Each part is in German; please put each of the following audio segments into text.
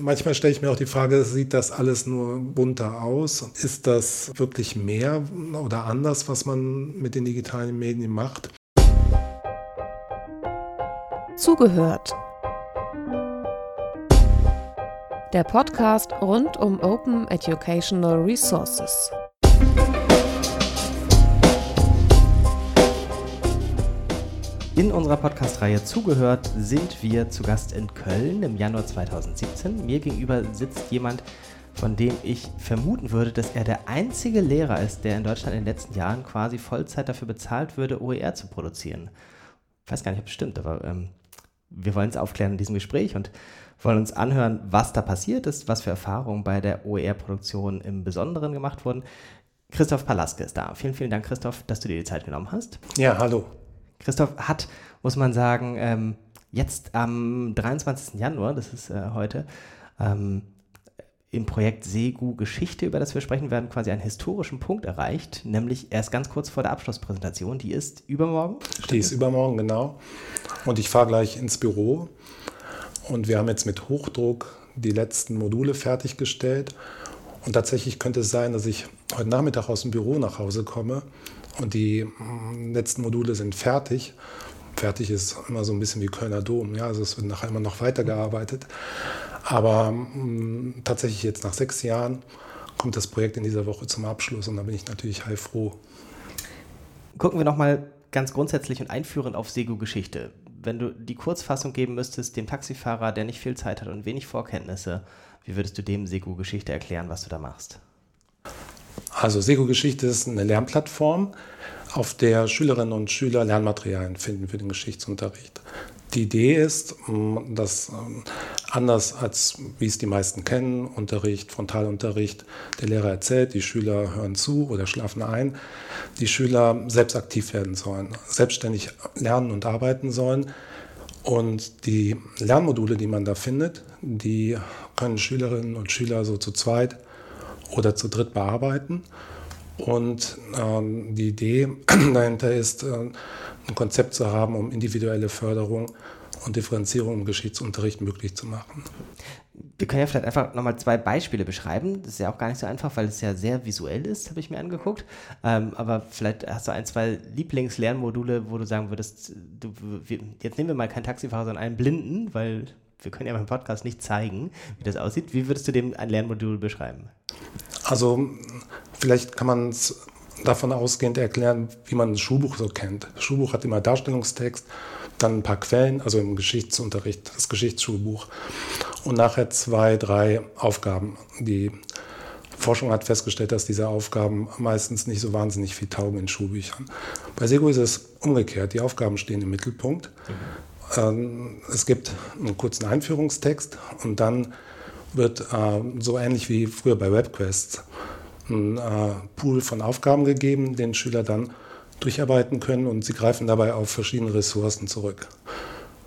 Manchmal stelle ich mir auch die Frage, sieht das alles nur bunter aus? Ist das wirklich mehr oder anders, was man mit den digitalen Medien macht? Zugehört. Der Podcast rund um Open Educational Resources. In unserer Podcast-Reihe Zugehört sind wir zu Gast in Köln im Januar 2017. Mir gegenüber sitzt jemand, von dem ich vermuten würde, dass er der einzige Lehrer ist, der in Deutschland in den letzten Jahren quasi Vollzeit dafür bezahlt würde, OER zu produzieren. Ich weiß gar nicht, ob es stimmt, aber ähm, wir wollen es aufklären in diesem Gespräch und wollen uns anhören, was da passiert ist, was für Erfahrungen bei der OER-Produktion im Besonderen gemacht wurden. Christoph Palaske ist da. Vielen, vielen Dank, Christoph, dass du dir die Zeit genommen hast. Ja, hallo. Christoph hat, muss man sagen, ähm, jetzt am 23. Januar, das ist äh, heute, ähm, im Projekt Segu Geschichte, über das wir sprechen werden, quasi einen historischen Punkt erreicht, nämlich erst ganz kurz vor der Abschlusspräsentation. Die ist übermorgen? Die ist übermorgen, genau. Und ich fahre gleich ins Büro. Und wir haben jetzt mit Hochdruck die letzten Module fertiggestellt. Und tatsächlich könnte es sein, dass ich heute Nachmittag aus dem Büro nach Hause komme und die mm, letzten Module sind fertig. Fertig ist immer so ein bisschen wie Kölner Dom. Ja? Also es wird nachher immer noch weitergearbeitet. Aber mh, mm, tatsächlich jetzt nach sechs Jahren kommt das Projekt in dieser Woche zum Abschluss und da bin ich natürlich heilfroh. Gucken wir nochmal ganz grundsätzlich und einführend auf Sego-Geschichte. Wenn du die Kurzfassung geben müsstest, dem Taxifahrer, der nicht viel Zeit hat und wenig Vorkenntnisse, wie würdest du dem Sego-Geschichte erklären, was du da machst? Also Sego-Geschichte ist eine Lernplattform, auf der Schülerinnen und Schüler Lernmaterialien finden für den Geschichtsunterricht. Die Idee ist, mm, dass ähm, anders als wie es die meisten kennen, Unterricht, Frontalunterricht, der Lehrer erzählt, die Schüler hören zu oder schlafen ein, die Schüler selbst aktiv werden sollen, selbstständig lernen und arbeiten sollen. Und die Lernmodule, die man da findet, die können Schülerinnen und Schüler so zu zweit oder zu dritt bearbeiten. Und ähm, die Idee dahinter ist, äh, ein Konzept zu haben, um individuelle Förderung und Differenzierung im Geschichtsunterricht möglich zu machen. Wir können ja vielleicht einfach nochmal zwei Beispiele beschreiben. Das ist ja auch gar nicht so einfach, weil es ja sehr visuell ist, habe ich mir angeguckt. Ähm, aber vielleicht hast du ein, zwei Lieblingslernmodule, wo du sagen würdest, du, wir, jetzt nehmen wir mal keinen Taxifahrer, sondern einen Blinden, weil wir können ja beim Podcast nicht zeigen, wie das aussieht. Wie würdest du dem ein Lernmodul beschreiben? Also vielleicht kann man es davon ausgehend erklären, wie man ein Schulbuch so kennt. Das Schulbuch hat immer Darstellungstext, dann ein paar Quellen, also im Geschichtsunterricht, das Geschichtsschulbuch und nachher zwei, drei Aufgaben. Die Forschung hat festgestellt, dass diese Aufgaben meistens nicht so wahnsinnig viel taugen in Schulbüchern. Bei Sego ist es umgekehrt. Die Aufgaben stehen im Mittelpunkt. Mhm. Es gibt einen kurzen Einführungstext und dann wird äh, so ähnlich wie früher bei WebQuests ein äh, Pool von Aufgaben gegeben, den Schüler dann durcharbeiten können und sie greifen dabei auf verschiedene Ressourcen zurück.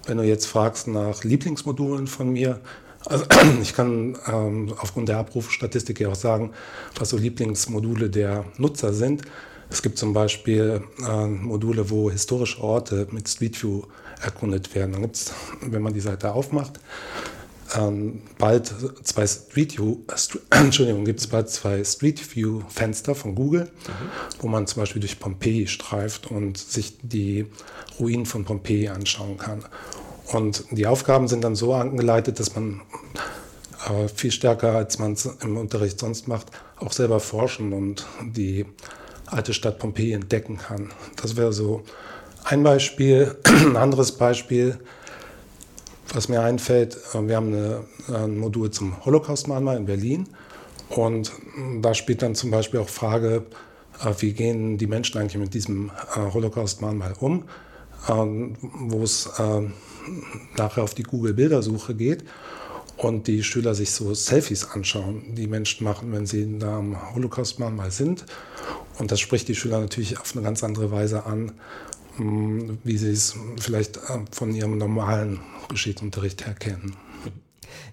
Wenn du jetzt fragst nach Lieblingsmodulen von mir, also ich kann ähm, aufgrund der Abrufstatistik ja auch sagen, was so Lieblingsmodule der Nutzer sind. Es gibt zum Beispiel äh, Module, wo historische Orte mit Street View erkundet werden. Dann gibt es, wenn man die Seite aufmacht, ähm, bald zwei Street View, äh, Entschuldigung, gibt es bald zwei Street View Fenster von Google, mhm. wo man zum Beispiel durch Pompeji streift und sich die Ruinen von Pompeji anschauen kann. Und die Aufgaben sind dann so angeleitet, dass man äh, viel stärker, als man es im Unterricht sonst macht, auch selber forschen und die alte Stadt Pompeji entdecken kann. Das wäre so ein Beispiel. Ein anderes Beispiel was mir einfällt, äh, wir haben eine, ein Modul zum Holocaust-Mahnmal in Berlin und da spielt dann zum Beispiel auch Frage, äh, wie gehen die Menschen eigentlich mit diesem äh, Holocaust-Mahnmal um, ähm, wo es nachher auf die Google-Bildersuche geht und die Schüler sich so Selfies anschauen, die Menschen machen, wenn sie da am Holocaust-Mahnmal sind. Und das spricht die Schüler natürlich auf eine ganz andere Weise an, wie sie es vielleicht von ihrem normalen Geschichtsunterricht herkennen.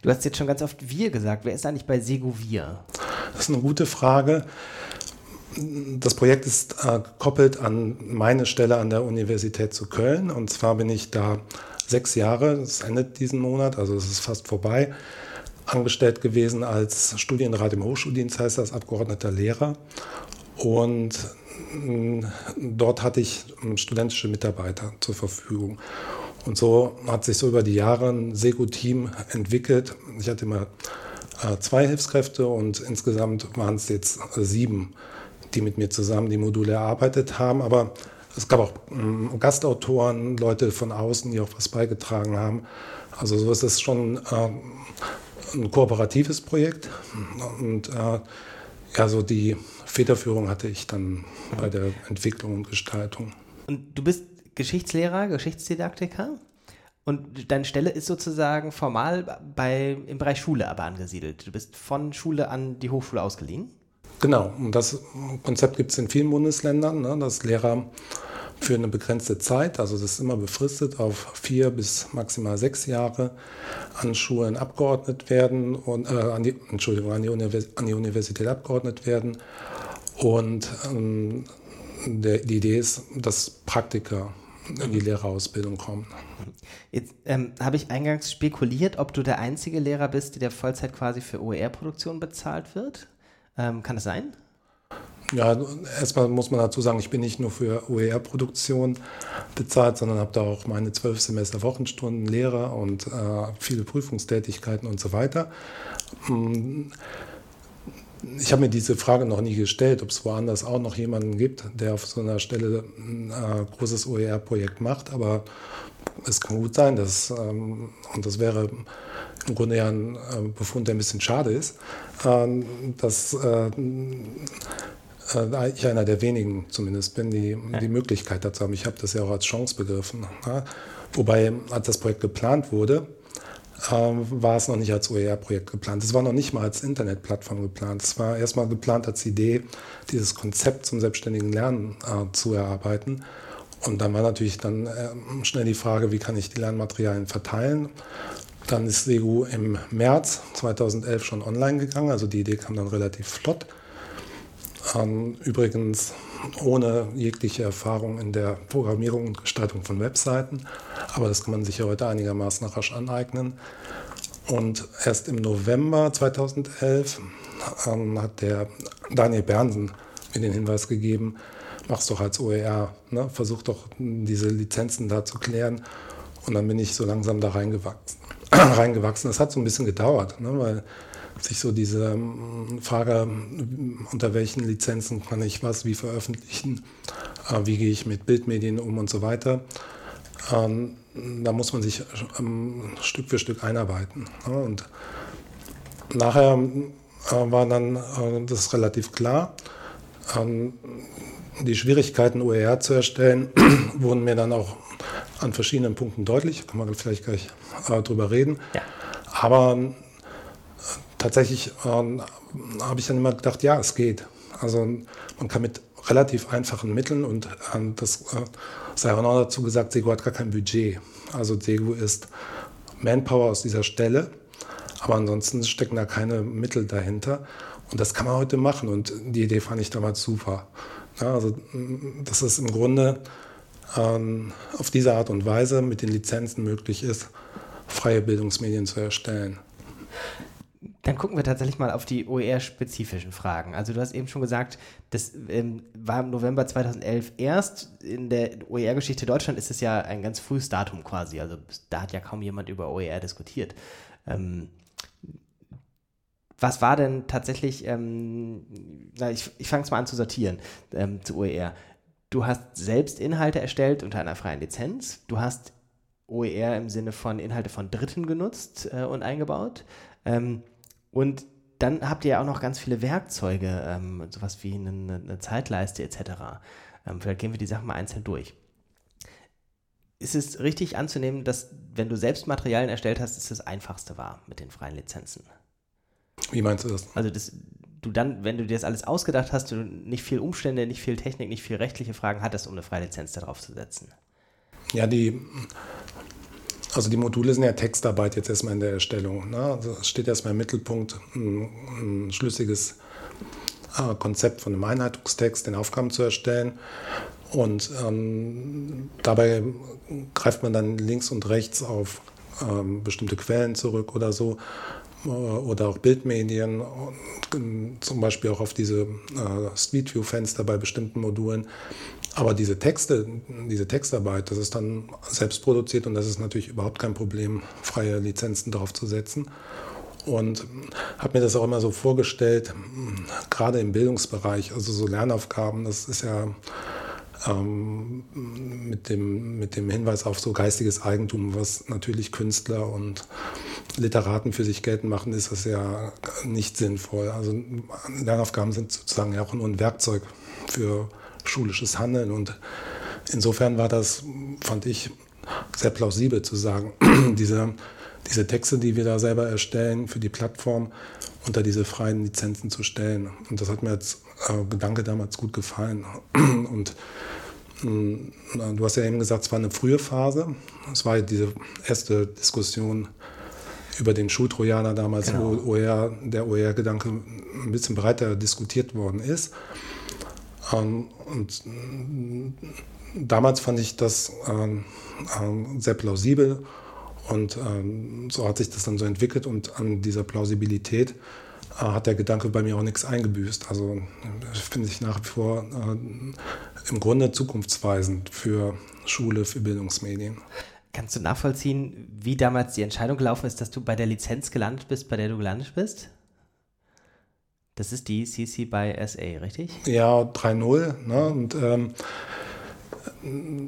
Du hast jetzt schon ganz oft wir gesagt. Wer ist eigentlich bei Sego wir? Das ist eine gute Frage. Das Projekt ist äh, gekoppelt an meine Stelle an der Universität zu Köln. Und zwar bin ich da sechs Jahre, es endet diesen Monat, also es ist fast vorbei, angestellt gewesen als Studienrat im Hochschuldienst, heißt das, abgeordneter Lehrer. Und dort hatte ich studentische Mitarbeiter zur Verfügung. Und so hat sich so über die Jahre ein sehr gut Team entwickelt. Ich hatte immer äh, zwei Hilfskräfte und insgesamt waren es jetzt sieben, die mit mir zusammen die Module erarbeitet haben. Aber es gab auch ähm, Gastautoren, Leute von außen, die auch was beigetragen haben. Also so ist es schon äh, ein kooperatives Projekt. Und äh, ja, so die Federführung hatte ich dann bei der Entwicklung und Gestaltung. Und du bist Geschichtslehrer, Geschichtsdidaktiker? Und deine Stelle ist sozusagen formal bei, im Bereich Schule aber angesiedelt. Du bist von Schule an die Hochschule ausgeliehen? Genau, und das Konzept gibt es in vielen Bundesländern, ne, dass Lehrer für eine begrenzte Zeit, also das ist immer befristet auf vier bis maximal sechs Jahre, an Schulen abgeordnet werden und äh, an die, Entschuldigung, an die, an die Universität abgeordnet werden. Und ähm, der, die Idee ist, dass Praktiker in die Lehrerausbildung kommen. Jetzt ähm, habe ich eingangs spekuliert, ob du der einzige Lehrer bist, der Vollzeit quasi für OER-Produktion bezahlt wird. Ähm, kann das sein? Ja, erstmal muss man dazu sagen, ich bin nicht nur für OER-Produktion bezahlt, sondern habe da auch meine zwölf Semester Wochenstunden Lehrer und äh, viele Prüfungstätigkeiten und so weiter. Hm, ich habe mir diese Frage noch nie gestellt, ob es woanders auch noch jemanden gibt, der auf so einer Stelle ein äh, großes OER-Projekt macht, aber es kann gut sein, dass, ähm, und das wäre im Grunde ja ein äh, Befund, der ein bisschen schade ist, ähm, dass äh, äh, ich einer der wenigen zumindest bin, die die Möglichkeit dazu haben. Ich habe das ja auch als Chance begriffen. Wobei, als das Projekt geplant wurde, ähm, war es noch nicht als OER-Projekt geplant. Es war noch nicht mal als Internetplattform geplant. Es war erstmal geplant als Idee, dieses Konzept zum selbstständigen Lernen zu erarbeiten. Und dann war natürlich dann schnell die Frage, wie kann ich die Lernmaterialien verteilen. Dann ist Segu im März 2011 schon online gegangen, also die Idee kam dann relativ flott. Ähm, übrigens ohne jegliche Erfahrung in der Programmierung und Gestaltung von Webseiten, aber das kann man sich ja heute einigermaßen rasch aneignen. Und erst im November 2011 ähm, hat der Daniel Bernsen mir den Hinweis gegeben, mach's doch als OER, ne? versuch doch diese Lizenzen da zu klären. Und dann bin ich so langsam da reingewachsen. reingewachsen. Das hat so ein bisschen gedauert, ne, weil sich so diese ähm, Frage, unter welchen Lizenzen kann ich was wie veröffentlichen, äh, wie gehe ich mit Bildmedien um und so weiter. Ähm, da muss man sich ähm, Stück für Stück einarbeiten. Ne, und nachher war dann äh, das relativ klar. die Schwierigkeiten, OER zu erstellen, wurden mir dann auch an verschiedenen Punkten deutlich. Kann man vielleicht gleich äh, drüber reden. Ja. Aber tatsächlich äh, habe ich dann immer gedacht, ja, es geht. Also man kann mit relativ einfachen Mitteln und äh, das äh, sei auch noch dazu gesagt, Sego hat gar kein Budget. Also Sego ist Manpower aus dieser Stelle, aber ansonsten stecken da keine Mittel dahinter. Und das kann man heute machen und die Idee fand ich damals super. Ja, also das ist im Grunde ähm, auf diese Art und Weise mit den Lizenzen möglich ist, freie Bildungsmedien zu erstellen. Dann gucken wir tatsächlich mal auf die OER-spezifischen Fragen. Also du hast eben schon gesagt, das ähm, war im November 2011 erst. In der OER-Geschichte Deutschland ist es ja ein ganz frühes Datum quasi. Also da hat ja kaum jemand über OER diskutiert. Ähm, was war denn tatsächlich, ähm, na, ich, ich fange es mal an zu sortieren ähm, zu OER. Du hast selbst Inhalte erstellt unter einer freien Lizenz. Du hast OER im Sinne von Inhalte von Dritten genutzt äh, und eingebaut. Ähm, und dann habt ihr ja auch noch ganz viele Werkzeuge, ähm, sowas wie eine, eine Zeitleiste etc. Ähm, vielleicht gehen wir die Sachen mal einzeln durch. Ist es richtig anzunehmen, dass wenn du selbst Materialien erstellt hast, es das einfachste war mit den freien Lizenzen? Wie meinst du das? Also das, du dann, wenn du dir das alles ausgedacht hast, du nicht viel Umstände, nicht viel Technik, nicht viel rechtliche Fragen hattest, um eine Freilizenz darauf zu setzen. Ja, die, also die Module sind ja Textarbeit jetzt erstmal in der Erstellung. Ne? Also es steht erstmal im Mittelpunkt ein, ein schlüssiges äh, Konzept von einem Einheitungstext, den Aufgaben zu erstellen. Und ähm, dabei greift man dann links und rechts auf ähm, bestimmte Quellen zurück oder so oder auch Bildmedien, zum Beispiel auch auf diese äh, Street View Fenster bei bestimmten Modulen. Aber diese Texte, diese Textarbeit, das ist dann selbst produziert und das ist natürlich überhaupt kein Problem, freie Lizenzen draufzusetzen. Und habe mir das auch immer so vorgestellt, gerade im Bildungsbereich, also so Lernaufgaben, das ist ja ähm, mit, dem, mit dem Hinweis auf so geistiges Eigentum, was natürlich Künstler und Literaten für sich geltend machen, ist das ja nicht sinnvoll. Also Lernaufgaben sind sozusagen ja auch nur ein Werkzeug für schulisches Handeln und insofern war das, fand ich, sehr plausibel zu sagen, diese, diese Texte, die wir da selber erstellen für die Plattform, unter diese freien Lizenzen zu stellen. Und das hat mir als äh, Gedanke damals gut gefallen. Und äh, du hast ja eben gesagt, es war eine frühe Phase. Es war diese erste Diskussion über den Schultrojaner damals, genau. wo OER, der OER-Gedanke ein bisschen breiter diskutiert worden ist. Ähm, und damals fand ich das ähm, ähm, sehr plausibel und so hat sich das dann so entwickelt und an dieser Plausibilität äh, hat der Gedanke bei mir auch nichts eingebüßt. Also finde ich nach wie vor äh, im Grunde zukunftsweisend für Schule, für Bildungsmedien. Kannst du nachvollziehen, wie damals die Entscheidung gelaufen ist, dass du bei der Lizenz gelandet bist, bei der du gelandet bist? Das ist die CC by SA, richtig? Ja, 3.0. Ne? Und ähm,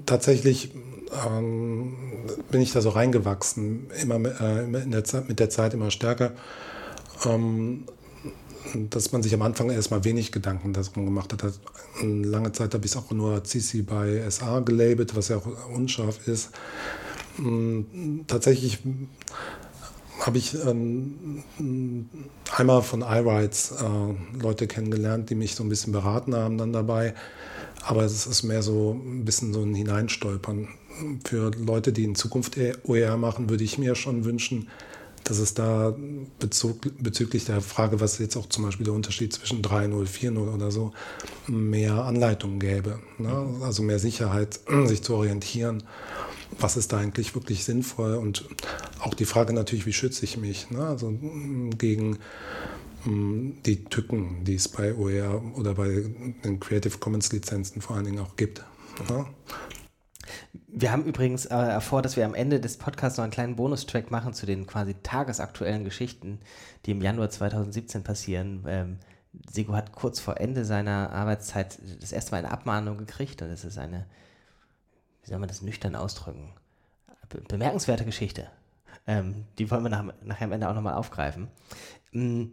tatsächlich ähm, bin ich da so reingewachsen, immer äh, der Zeit, mit der Zeit immer stärker. Ähm, dass man sich am Anfang erstmal wenig Gedanken darum gemacht hat. Lange Zeit habe ich es auch nur CC by SA gelabelt, was ja auch unscharf ist. Mm, tatsächlich habe ich ähm, einmal von iRights äh, Leute kennengelernt, die mich so ein bisschen beraten haben dann dabei. Aber es ist mehr so ein bisschen so ein Hineinstolpern. Für Leute, die in Zukunft OER machen, würde ich mir schon wünschen, dass es da Bezug, bezüglich der Frage, was jetzt auch zum Beispiel der Unterschied zwischen 3.0, 4.0 oder so, mehr Anleitungen gäbe. Ne? Also mehr Sicherheit, sich zu orientieren was ist da eigentlich wirklich sinnvoll und auch die Frage natürlich, wie schütze ich mich, ne? also mm, gegen mm, die Tücken, die es bei OER oder bei den Creative Commons Lizenzen vor allen Dingen auch gibt. Ne? Wir haben übrigens äh, vor, dass wir am Ende des Podcasts noch einen kleinen Bonustrack machen zu den quasi tagesaktuellen Geschichten, die im Januar 2017 passieren. Ähm, Sego hat kurz vor Ende seiner Arbeitszeit das erste Mal eine Abmahnung gekriegt und es ist eine wie soll man das nüchtern ausdrücken? Be bemerkenswerte Geschichte. Ähm, die wollen wir nach, nachher am Ende auch nochmal aufgreifen. Ähm,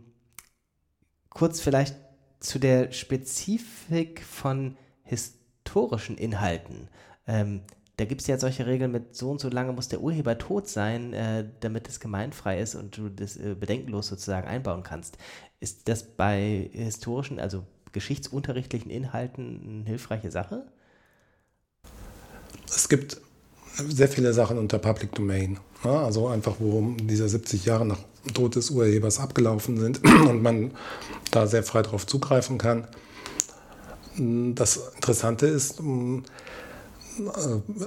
kurz vielleicht zu der Spezifik von historischen Inhalten. Ähm, da gibt es ja solche Regeln mit so und so lange muss der Urheber tot sein, äh, damit es gemeinfrei ist und du das äh, bedenkenlos sozusagen einbauen kannst. Ist das bei historischen, also geschichtsunterrichtlichen Inhalten eine hilfreiche Sache? Es gibt sehr viele Sachen unter Public Domain. Ja, also einfach, worum diese 70 Jahre nach Tod des Urhebers abgelaufen sind und man da sehr frei darauf zugreifen kann. Das Interessante ist, äh,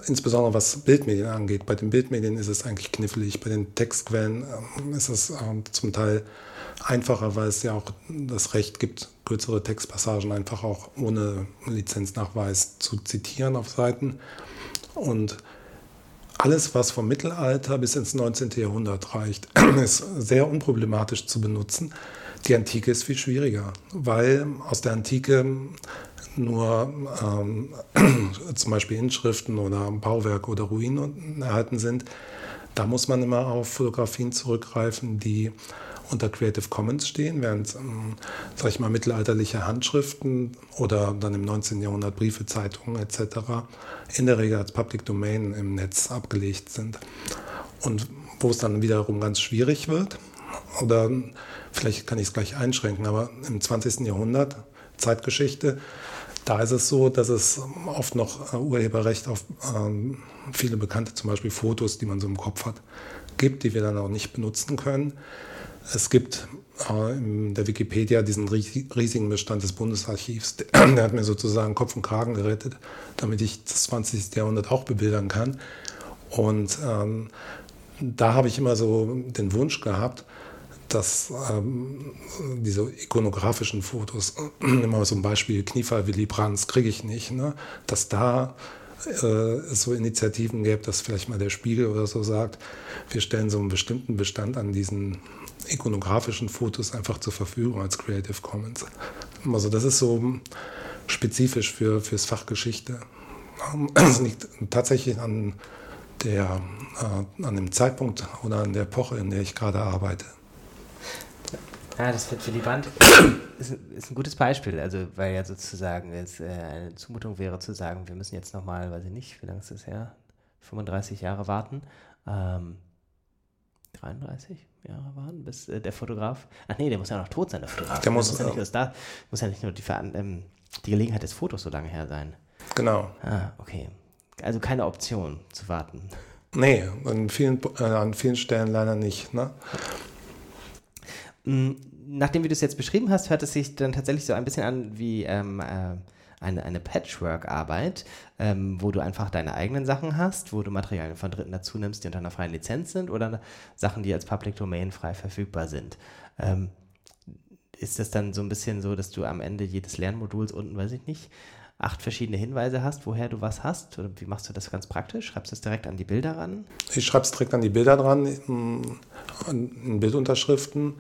insbesondere was Bildmedien angeht. Bei den Bildmedien ist es eigentlich knifflig. Bei den Textquellen äh, ist es äh, zum Teil einfacher, weil es ja auch das Recht gibt, kürzere Textpassagen einfach auch ohne Lizenznachweis zu zitieren auf Seiten. Und alles, was vom Mittelalter bis ins 19. Jahrhundert reicht, ist sehr unproblematisch zu benutzen. Die Antike ist viel schwieriger, weil aus der Antike nur ähm, zum Beispiel Inschriften oder Bauwerke oder Ruinen erhalten sind. Da muss man immer auf Fotografien zurückgreifen, die unter Creative Commons stehen, während, ähm, sag ich mal, mittelalterliche Handschriften oder dann im 19. Jahrhundert Briefe, Zeitungen etc. in der Regel als Public Domain im Netz abgelegt sind. Und wo es dann wiederum ganz schwierig wird, oder vielleicht kann ich es gleich einschränken, aber im 20. Jahrhundert, Zeitgeschichte, da ist es so, dass es oft noch äh, Urheberrecht auf ähm, viele bekannte, zum Beispiel Fotos, die man so im Kopf hat, gibt, die wir dann auch nicht benutzen können. Es gibt äh, in der Wikipedia diesen riesigen Bestand des Bundesarchivs. Der hat mir sozusagen Kopf und Kragen gerettet, damit ich das 20. Jahrhundert auch bebildern kann. Und ähm, da habe ich immer so den Wunsch gehabt, dass ähm, diese ikonografischen Fotos, immer so ein Beispiel, Kniefall Willy Brandt, kriege ich nicht, ne? dass da äh, es so Initiativen gäbe, dass vielleicht mal der Spiegel oder so sagt, wir stellen so einen bestimmten Bestand an diesen ikonografischen Fotos einfach zur Verfügung als Creative Commons. Also das ist so spezifisch für fürs Fach Geschichte. Es liegt tatsächlich an der, äh, an dem Zeitpunkt oder an der Epoche, in der ich gerade arbeite. Ja, das wird Willy Brandt ist, ist, ein gutes Beispiel, also weil ja sozusagen es äh, eine Zumutung wäre zu sagen, wir müssen jetzt nochmal, weiß ich nicht, wie lange ist das her, 35 Jahre warten, ähm, 33 Jahre warten, bis äh, der Fotograf, ach nee, der muss ja noch tot sein, der Fotograf. Der muss, muss, ja, nicht, da, muss ja nicht nur die, ähm, die Gelegenheit des Fotos so lange her sein. Genau. Ah, okay. Also keine Option zu warten. Nee, an vielen, äh, an vielen Stellen leider nicht. Ne? Mm, nachdem wie du es jetzt beschrieben hast, hört es sich dann tatsächlich so ein bisschen an wie ähm, äh, eine, eine Patchwork-Arbeit, ähm, wo du einfach deine eigenen Sachen hast, wo du Materialien von Dritten dazu nimmst, die unter einer freien Lizenz sind oder Sachen, die als Public Domain frei verfügbar sind. Ähm, ist das dann so ein bisschen so, dass du am Ende jedes Lernmoduls unten, weiß ich nicht, acht verschiedene Hinweise hast, woher du was hast? Oder wie machst du das ganz praktisch? Schreibst du es direkt an die Bilder ran? Ich schreibe es direkt an die Bilder dran, in, Bildunterschriften.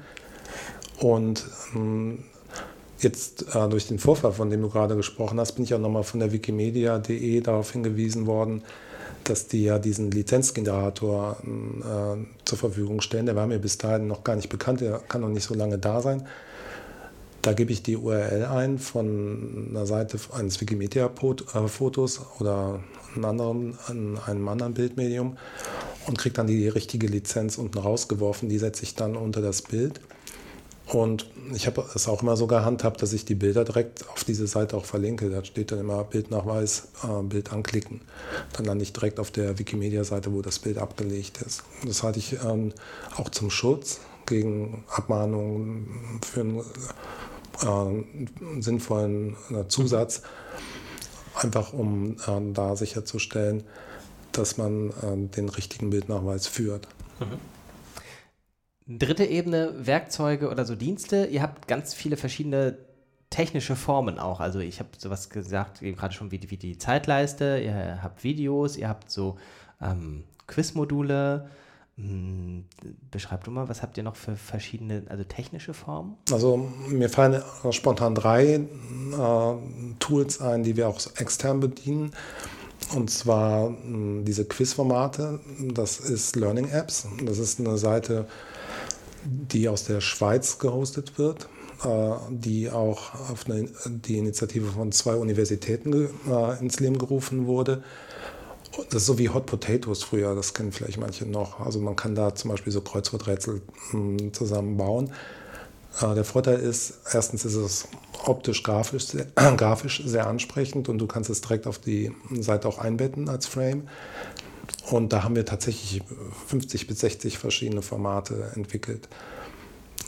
Und ähm, jetzt äh, durch den Vorfall, von dem du gerade gesprochen hast, bin ich auch nochmal von der wikimedia.de darauf hingewiesen worden, dass die ja diesen Lizenzgenerator äh, zur Verfügung stellen. Der war mir bis dahin noch gar nicht bekannt, der kann noch nicht so lange da sein. Da gebe ich die URL ein von einer Seite eines Wikimedia-Fotos oder einem anderen, einem anderen Bildmedium und kriege dann die richtige Lizenz unten rausgeworfen. Die setze ich dann unter das Bild. Und ich habe es auch immer so gehandhabt, dass ich die Bilder direkt auf diese Seite auch verlinke. Da steht dann immer Bildnachweis, äh, Bild anklicken. Dann lande ich direkt auf der Wikimedia-Seite, wo das Bild abgelegt ist. Das halte ich ähm, auch zum Schutz gegen Abmahnungen für einen äh, sinnvollen äh, Zusatz, einfach um äh, da sicherzustellen, dass man äh, den richtigen Bildnachweis führt. Mhm. Dritte Ebene, Werkzeuge oder so Dienste. Ihr habt ganz viele verschiedene technische Formen auch. Also ich habe sowas gesagt, gerade schon wie die, wie die Zeitleiste, ihr habt Videos, ihr habt so ähm, Quizmodule. Hm, beschreib du mal, was habt ihr noch für verschiedene, also technische Formen? Also mir fallen spontan drei äh, Tools ein, die wir auch extern bedienen. Und zwar mh, hm, diese Quizformate, das ist Learning Apps. Das ist eine Seite, die aus der Schweiz gehostet wird, äh, die auch auf die Initiative von zwei Universitäten äh, ins Leben gerufen wurde. Das ist so wie Hot Potatoes früher, das kennen vielleicht manche noch. Also man kann da zum Beispiel so Kreuzworträtsel hm, zusammenbauen. Äh, der Vorteil ist, erstens ist es optisch, grafisch, sehr, grafisch sehr ansprechend und du kannst es direkt auf die Seite auch einbetten als Frame. Und da haben wir tatsächlich 50 bis 60 verschiedene Formate entwickelt.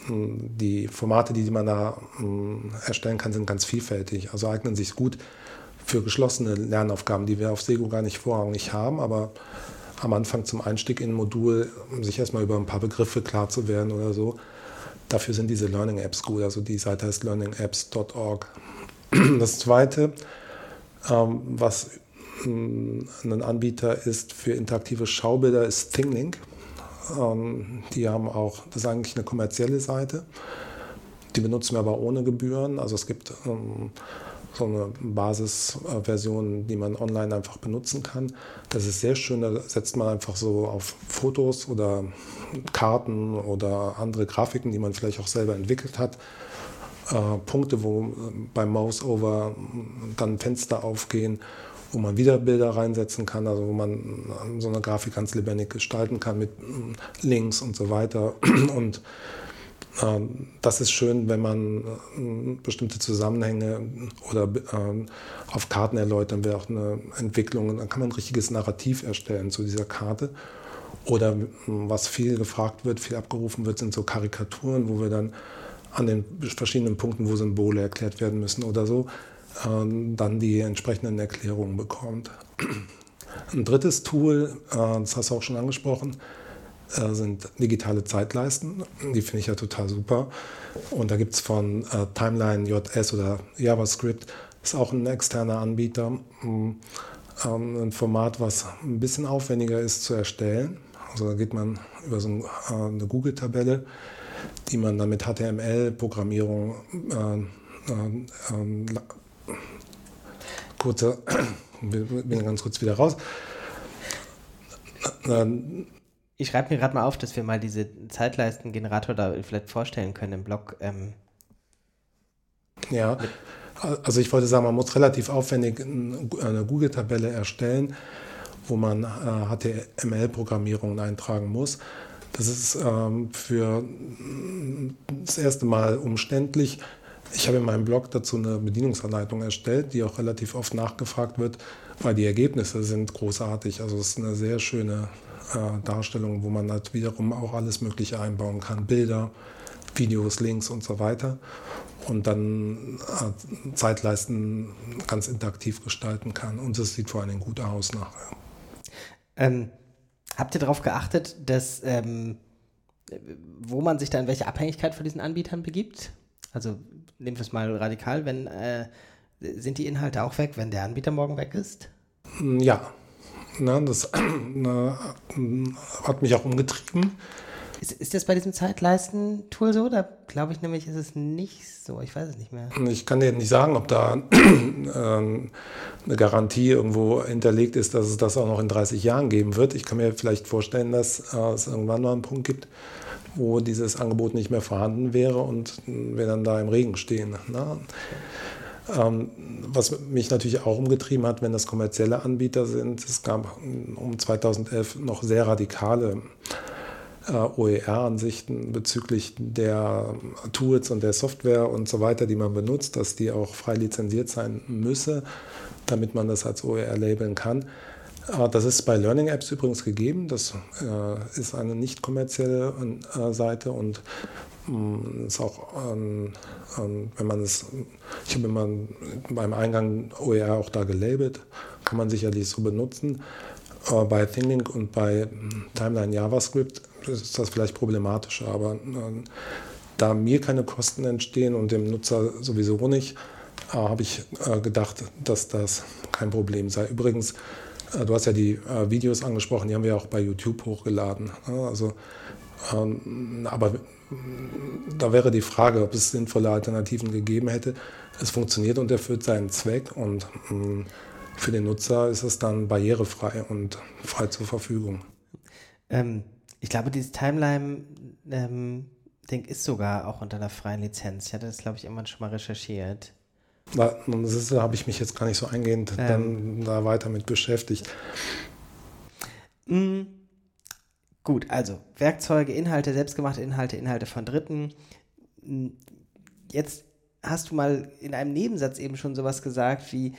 Die Formate, die man da hm, erstellen kann, sind ganz vielfältig. Also eignen sich gut für geschlossene Lernaufgaben, die wir auf Sego gar nicht vorrangig haben, aber am Anfang zum Einstieg in ein Modul, um sich erstmal über ein paar Begriffe klar zu werden oder so. Dafür sind diese Learning Apps gut. Also die Seite heißt learningapps.org. Das zweite, ähm, was ein Anbieter ist für interaktive Schaubilder, ist ThingLink. Ähm, die haben auch, das ist eigentlich eine kommerzielle Seite. Die benutzen wir aber ohne Gebühren. Also es gibt ähm, so eine Basisversion, die man online einfach benutzen kann. Das ist sehr schön, da setzt man einfach so auf Fotos oder Karten oder andere Grafiken, die man vielleicht auch selber entwickelt hat. Äh, Punkte, wo beim Mouse-Over dann Fenster aufgehen wo man wieder Bilder reinsetzen kann, also wo man so eine Grafik ganz lebendig gestalten kann mit Links und so weiter. Und äh, das ist schön, wenn man äh, bestimmte Zusammenhänge oder äh, auf Karten erläutern will, auch eine Entwicklung. Dann kann man ein richtiges Narrativ erstellen zu dieser Karte. Oder was viel gefragt wird, viel abgerufen wird, sind so Karikaturen, wo wir dann an den verschiedenen Punkten, wo Symbole erklärt werden müssen oder so, dann die entsprechenden Erklärungen bekommt. Ein drittes Tool, äh, das hast du auch schon angesprochen, äh, sind digitale Zeitleisten. Die finde ich ja total super. Und da gibt es von äh, Timeline JS oder JavaScript, ist auch ein externer Anbieter, ähm, ein Format, was ein bisschen aufwendiger ist zu erstellen. Also da geht man über so eine Google-Tabelle, die man dann mit HTML-Programmierung äh, äh, kurze, bin ganz kurz wieder raus. Ich schreibe mir gerade mal auf, dass wir mal diese Zeitleistengenerator da vielleicht vorstellen können im Blog. Ähm, ja, also ich wollte sagen, man muss relativ aufwendig eine Google-Tabelle erstellen, wo man äh, HTML-Programmierungen eintragen muss. Das ist ähm, für das erste Mal umständlich. Ich habe in meinem Blog dazu eine Bedienungsanleitung erstellt, die auch relativ oft nachgefragt wird, weil die Ergebnisse sind großartig. Also es ist eine sehr schöne äh, Darstellung, wo man halt wiederum auch alles Mögliche einbauen kann. Bilder, Videos, Links und so weiter. Und dann äh, Zeitleisten ganz interaktiv gestalten kann. Und es sieht vor allen Dingen gut aus nachher. Ähm, habt ihr darauf geachtet, dass ähm, wo man sich da in welche Abhängigkeit von diesen Anbietern begibt? Also nehmen wir es mal radikal, wenn äh, sind die Inhalte auch weg, wenn der Anbieter morgen weg ist? Ja, na, das na, hat mich auch umgetrieben. Ist, ist das bei diesem Zeitleisten-Tool so? Da glaube ich nämlich, ist es nicht so. Ich weiß es nicht mehr. Ich kann dir nicht sagen, ob da äh, eine Garantie irgendwo hinterlegt ist, dass es das auch noch in 30 Jahren geben wird. Ich kann mir vielleicht vorstellen, dass äh, es irgendwann mal einen Punkt gibt, wo dieses Angebot nicht mehr vorhanden wäre und wir dann da im Regen stehen. Ne? Ähm, was mich natürlich auch umgetrieben hat, wenn das kommerzielle Anbieter sind. Es gab um 2011 noch sehr radikale äh, OER-Ansichten bezüglich der Tools und der Software und so weiter, die man benutzt, dass die auch frei lizenziert sein müsse, damit man das als OER labeln kann. Äh, das ist bei Learning Apps übrigens gegeben. Das äh, ist eine nicht kommerzielle äh, Seite und mm, ist auch, ähm, ähm, wenn man es, ich habe immer beim Eingang OER auch da gelabelt, kann man sicherlich so benutzen. bei ThingLink und bei mm, Timeline JavaScript ist das vielleicht problematischer, aber da mir keine Kosten entstehen und dem Nutzer sowieso nicht, habe ich gedacht, dass das kein Problem sei. Übrigens, äh, du hast ja die äh, Videos angesprochen, die haben wir auch bei YouTube hochgeladen. Ne? Also, ähm, aber da wäre die Frage, ob es sinnvolle Alternativen gegeben hätte. Es funktioniert und erfüllt seinen Zweck und ähm, für den Nutzer ist es dann barrierefrei und frei zur Verfügung. Ähm, ich glaube, dieses Timeline ähm, ist sogar auch unter einer freien Lizenz. Ich hatte das, glaube ich, irgendwann schon mal recherchiert. Da, da habe ich mich jetzt gar nicht so eingehend ähm. dann da weiter mit beschäftigt. Mm, gut, also Werkzeuge, Inhalte, selbstgemachte Inhalte, Inhalte von Dritten. Mm, jetzt hast du mal in einem Nebensatz eben schon sowas gesagt wie,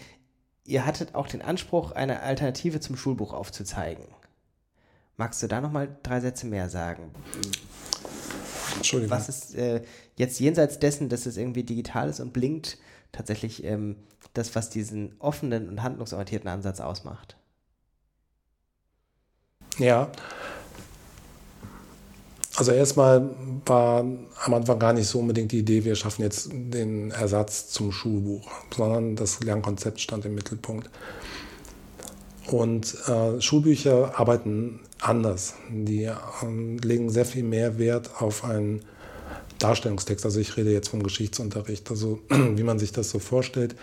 ihr hattet auch den Anspruch, eine Alternative zum Schulbuch aufzuzeigen. Magst du da nochmal drei Sätze mehr sagen? Entschuldigung. Was ist äh, jetzt jenseits dessen, dass es irgendwie digital ist und blinkt, tatsächlich ähm, das, was diesen offenen und handlungsorientierten Ansatz ausmacht. Ja. Also erstmal war am Anfang gar nicht so unbedingt die Idee, wir schaffen jetzt den Ersatz zum Schulbuch, sondern das Lernkonzept stand im Mittelpunkt. Und äh, Schulbücher arbeiten anders. Die äh, legen sehr viel mehr Wert auf einen Darstellungstext. Also ich rede jetzt vom Geschichtsunterricht, also wie man sich das so vorstellt.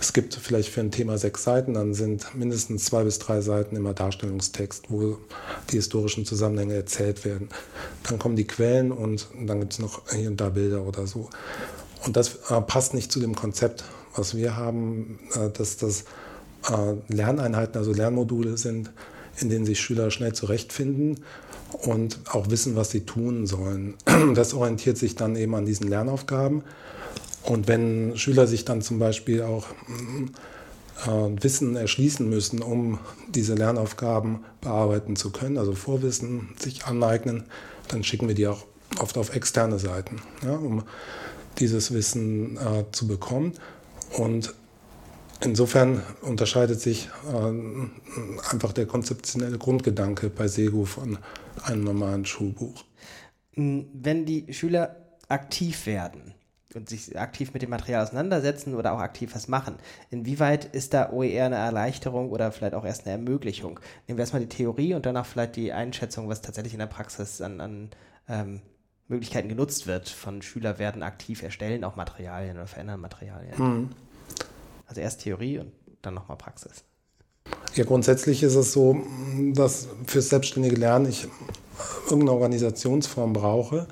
Es gibt vielleicht für ein Thema sechs Seiten, dann sind mindestens zwei bis drei Seiten immer Darstellungstext, wo die historischen Zusammenhänge erzählt werden. Dann kommen die Quellen und dann gibt es noch hier und da Bilder oder so. Und das äh, passt nicht zu dem Konzept, was wir haben, äh, dass das äh, Lerneinheiten, also Lernmodule sind, in denen sich Schüler schnell zurechtfinden und auch wissen, was sie tun sollen. Das orientiert sich dann eben an diesen Lernaufgaben. Und wenn Schüler sich dann zum Beispiel auch äh, Wissen erschließen müssen, um diese Lernaufgaben bearbeiten zu können, also Vorwissen sich aneignen, dann schicken wir die auch oft auf externe Seiten, ja, um dieses Wissen äh, zu bekommen. Und insofern unterscheidet sich äh, einfach der konzeptionelle Grundgedanke bei Sego von einem normalen Schulbuch. Wenn die Schüler aktiv werden und sich aktiv mit dem Material auseinandersetzen oder auch aktiv was machen, inwieweit ist da OER eine Erleichterung oder vielleicht auch erst eine Ermöglichung? Nehmen wir erstmal die Theorie und danach vielleicht die Einschätzung, was tatsächlich in der Praxis an, an ähm, Möglichkeiten genutzt wird. Von Schüler werden aktiv erstellen auch Materialien oder verändern Materialien. Mhm. Also erst Theorie und dann nochmal Praxis. Ja, grundsätzlich ist es so, dass fürs selbstständige Lernen ich irgendeine Organisationsform brauche,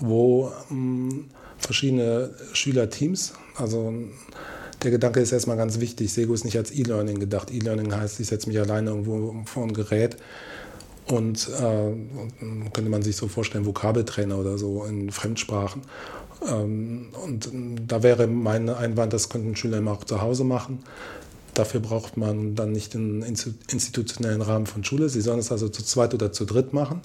wo mh, verschiedene Schülerteams, also der Gedanke ist erstmal ganz wichtig. Sego ist nicht als E-Learning gedacht. E-Learning heißt, ich setze mich alleine irgendwo vor ein Gerät und äh, könnte man sich so vorstellen, Vokabeltrainer oder so in Fremdsprachen. Ähm, und da wäre mein Einwand, das könnten Schüler immer auch zu Hause machen. Dafür braucht man dann nicht den institutionellen Rahmen von Schule. Sie sollen es also zu zweit oder zu dritt machen.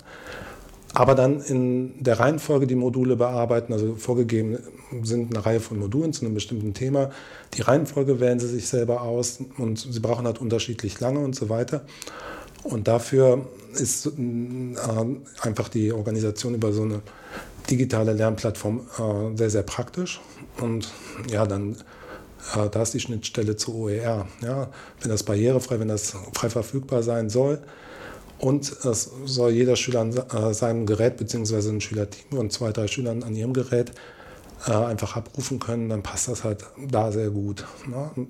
Aber dann in der Reihenfolge die Module bearbeiten, also vorgegeben sind eine Reihe von Modulen zu einem bestimmten Thema. Die Reihenfolge wählen sie sich selber aus und sie brauchen halt unterschiedlich lange und so weiter. Und dafür ist äh, einfach die Organisation über so eine digitale Lernplattform äh, sehr, sehr praktisch. Und ja, dann äh, da ist die Schnittstelle zu OER. Ja, wenn das barrierefrei, wenn das frei verfügbar sein soll. Und es soll jeder Schüler an seinem Gerät beziehungsweise ein Schülerteam und zwei, drei Schülern an ihrem Gerät einfach abrufen können, dann passt das halt da sehr gut. Ne?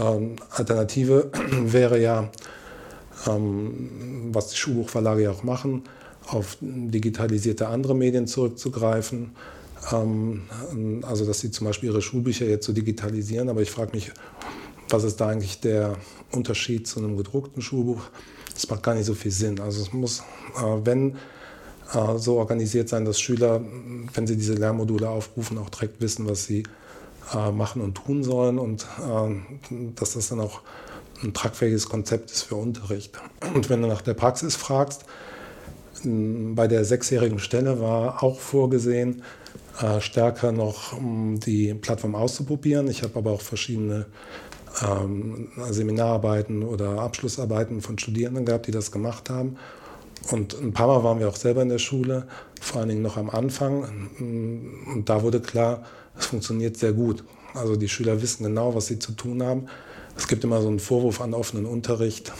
Ähm, Alternative wäre ja, ähm, was die Schulbuchverlage ja auch machen, auf digitalisierte andere Medien zurückzugreifen. Ähm, also dass sie zum Beispiel ihre Schulbücher jetzt so digitalisieren, aber ich frage mich, was ist da eigentlich der Unterschied zu einem gedruckten Schulbuch? Das macht gar nicht so viel Sinn. Also es muss, äh, wenn äh, so organisiert sein, dass Schüler, wenn sie diese Lernmodule aufrufen, auch direkt wissen, was sie äh, machen und tun sollen und dass das dann auch ein tragfähiges Konzept ist für Unterricht. Und wenn du nach der Praxis fragst, bei der sechsjährigen Stelle war auch vorgesehen, äh, stärker noch die Plattform auszuprobieren. Ich habe aber auch verschiedene ähm, Seminararbeiten oder Abschlussarbeiten von Studierenden gehabt, die das gemacht haben. Und ein paar Mal waren wir auch selber in der Schule, vor allen Dingen noch am Anfang. Und da wurde klar, es funktioniert sehr gut. Also die Schüler wissen genau, was sie zu tun haben. Es gibt immer so einen Vorwurf an offenen Unterricht,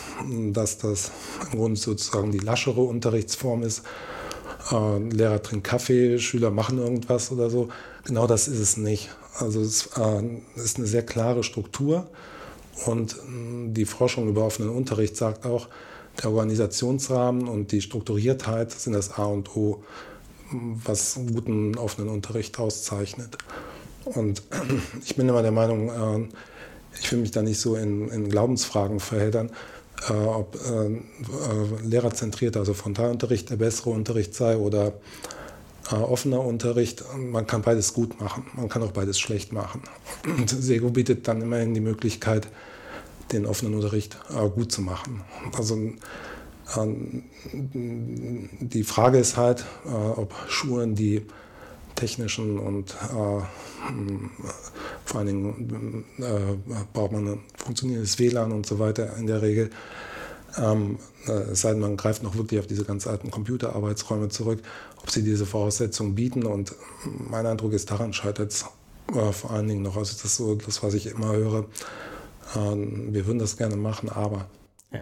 dass das im Grunde sozusagen die laschere Unterrichtsform ist. Äh, Lehrer trinken Kaffee, Schüler machen irgendwas oder so. Genau das ist es nicht. Also es äh, ist eine sehr klare Struktur und äh, die Forschung über offenen Unterricht sagt auch, der Organisationsrahmen und die Strukturiertheit sind das A und O, was guten offenen Unterricht auszeichnet. Und ich bin immer der Meinung, äh, ich will mich da nicht so in, in Glaubensfragen verheddern, äh, ob äh, äh, lehrerzentriert, also Frontalunterricht der bessere Unterricht sei oder äh, offener Unterricht. Man kann beides gut machen, man kann auch beides schlecht machen. Und Sego bietet dann immerhin die Möglichkeit, den offenen Unterricht äh, gut zu machen. Also ähm, die Frage ist halt, äh, ob Schulen, die technischen und äh, vor allen Dingen äh, braucht man ein funktionierendes WLAN und so weiter in der Regel. Ähm, äh, es sei denn, man greift noch wirklich auf diese ganz alten Computerarbeitsräume zurück, ob sie diese Voraussetzungen bieten. Und mein Eindruck ist, daran scheitert es äh, vor allen Dingen noch. Also das ist so das, was ich immer höre. Ähm, wir würden das gerne machen, aber. Ja.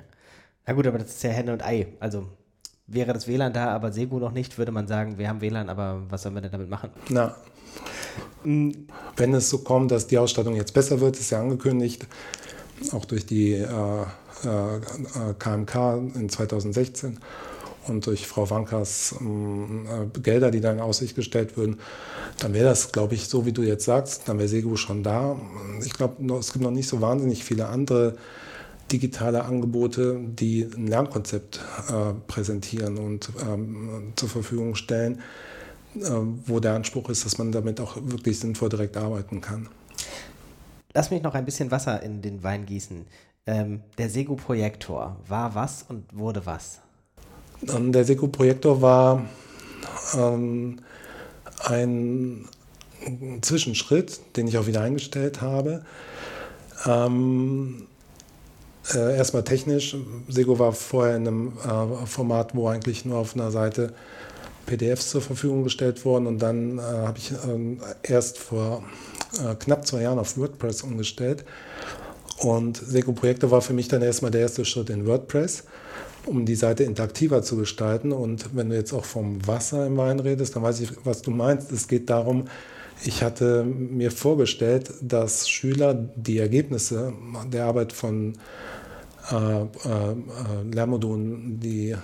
Na gut, aber das ist ja Henne und Ei. Also wäre das WLAN da, aber Segu noch nicht, würde man sagen, wir haben WLAN, aber was sollen wir denn damit machen? Na, wenn es so kommt, dass die Ausstattung jetzt besser wird, ist ja angekündigt, auch durch die äh, äh, KMK in 2016 und durch Frau Wankers äh, Gelder, die da in Aussicht gestellt würden, dann wäre das, glaube ich, so wie du jetzt sagst, dann wäre Segu schon da. Ich glaube, es gibt noch nicht so wahnsinnig viele andere digitale Angebote, die ein Lernkonzept äh, präsentieren und ähm, zur Verfügung stellen, äh, wo der Anspruch ist, dass man damit auch wirklich sinnvoll direkt arbeiten kann. Lass mich noch ein bisschen Wasser in den Wein gießen. Ähm, der Sego-Projektor war was und wurde was? Ähm, der Sego-Projektor war ähm, ein Zwischenschritt, den ich auch wieder eingestellt habe Ähm, äh, erstmal technisch. Sego war vorher in einem äh, Format, wo eigentlich nur auf einer Seite PDFs zur Verfügung gestellt wurden und dann äh, habe ich ähm, erst vor äh, knapp zwei Jahren auf WordPress umgestellt. Und Sego Projekte war für mich dann erstmal der erste Schritt in WordPress, um die Seite interaktiver zu gestalten. Und wenn du jetzt auch vom Wasser im Wein redest, dann weiß ich, was du meinst. Es geht darum, ich hatte mir vorgestellt, dass Schüler die Ergebnisse der Arbeit von äh, äh, Lernmodulen, die äh,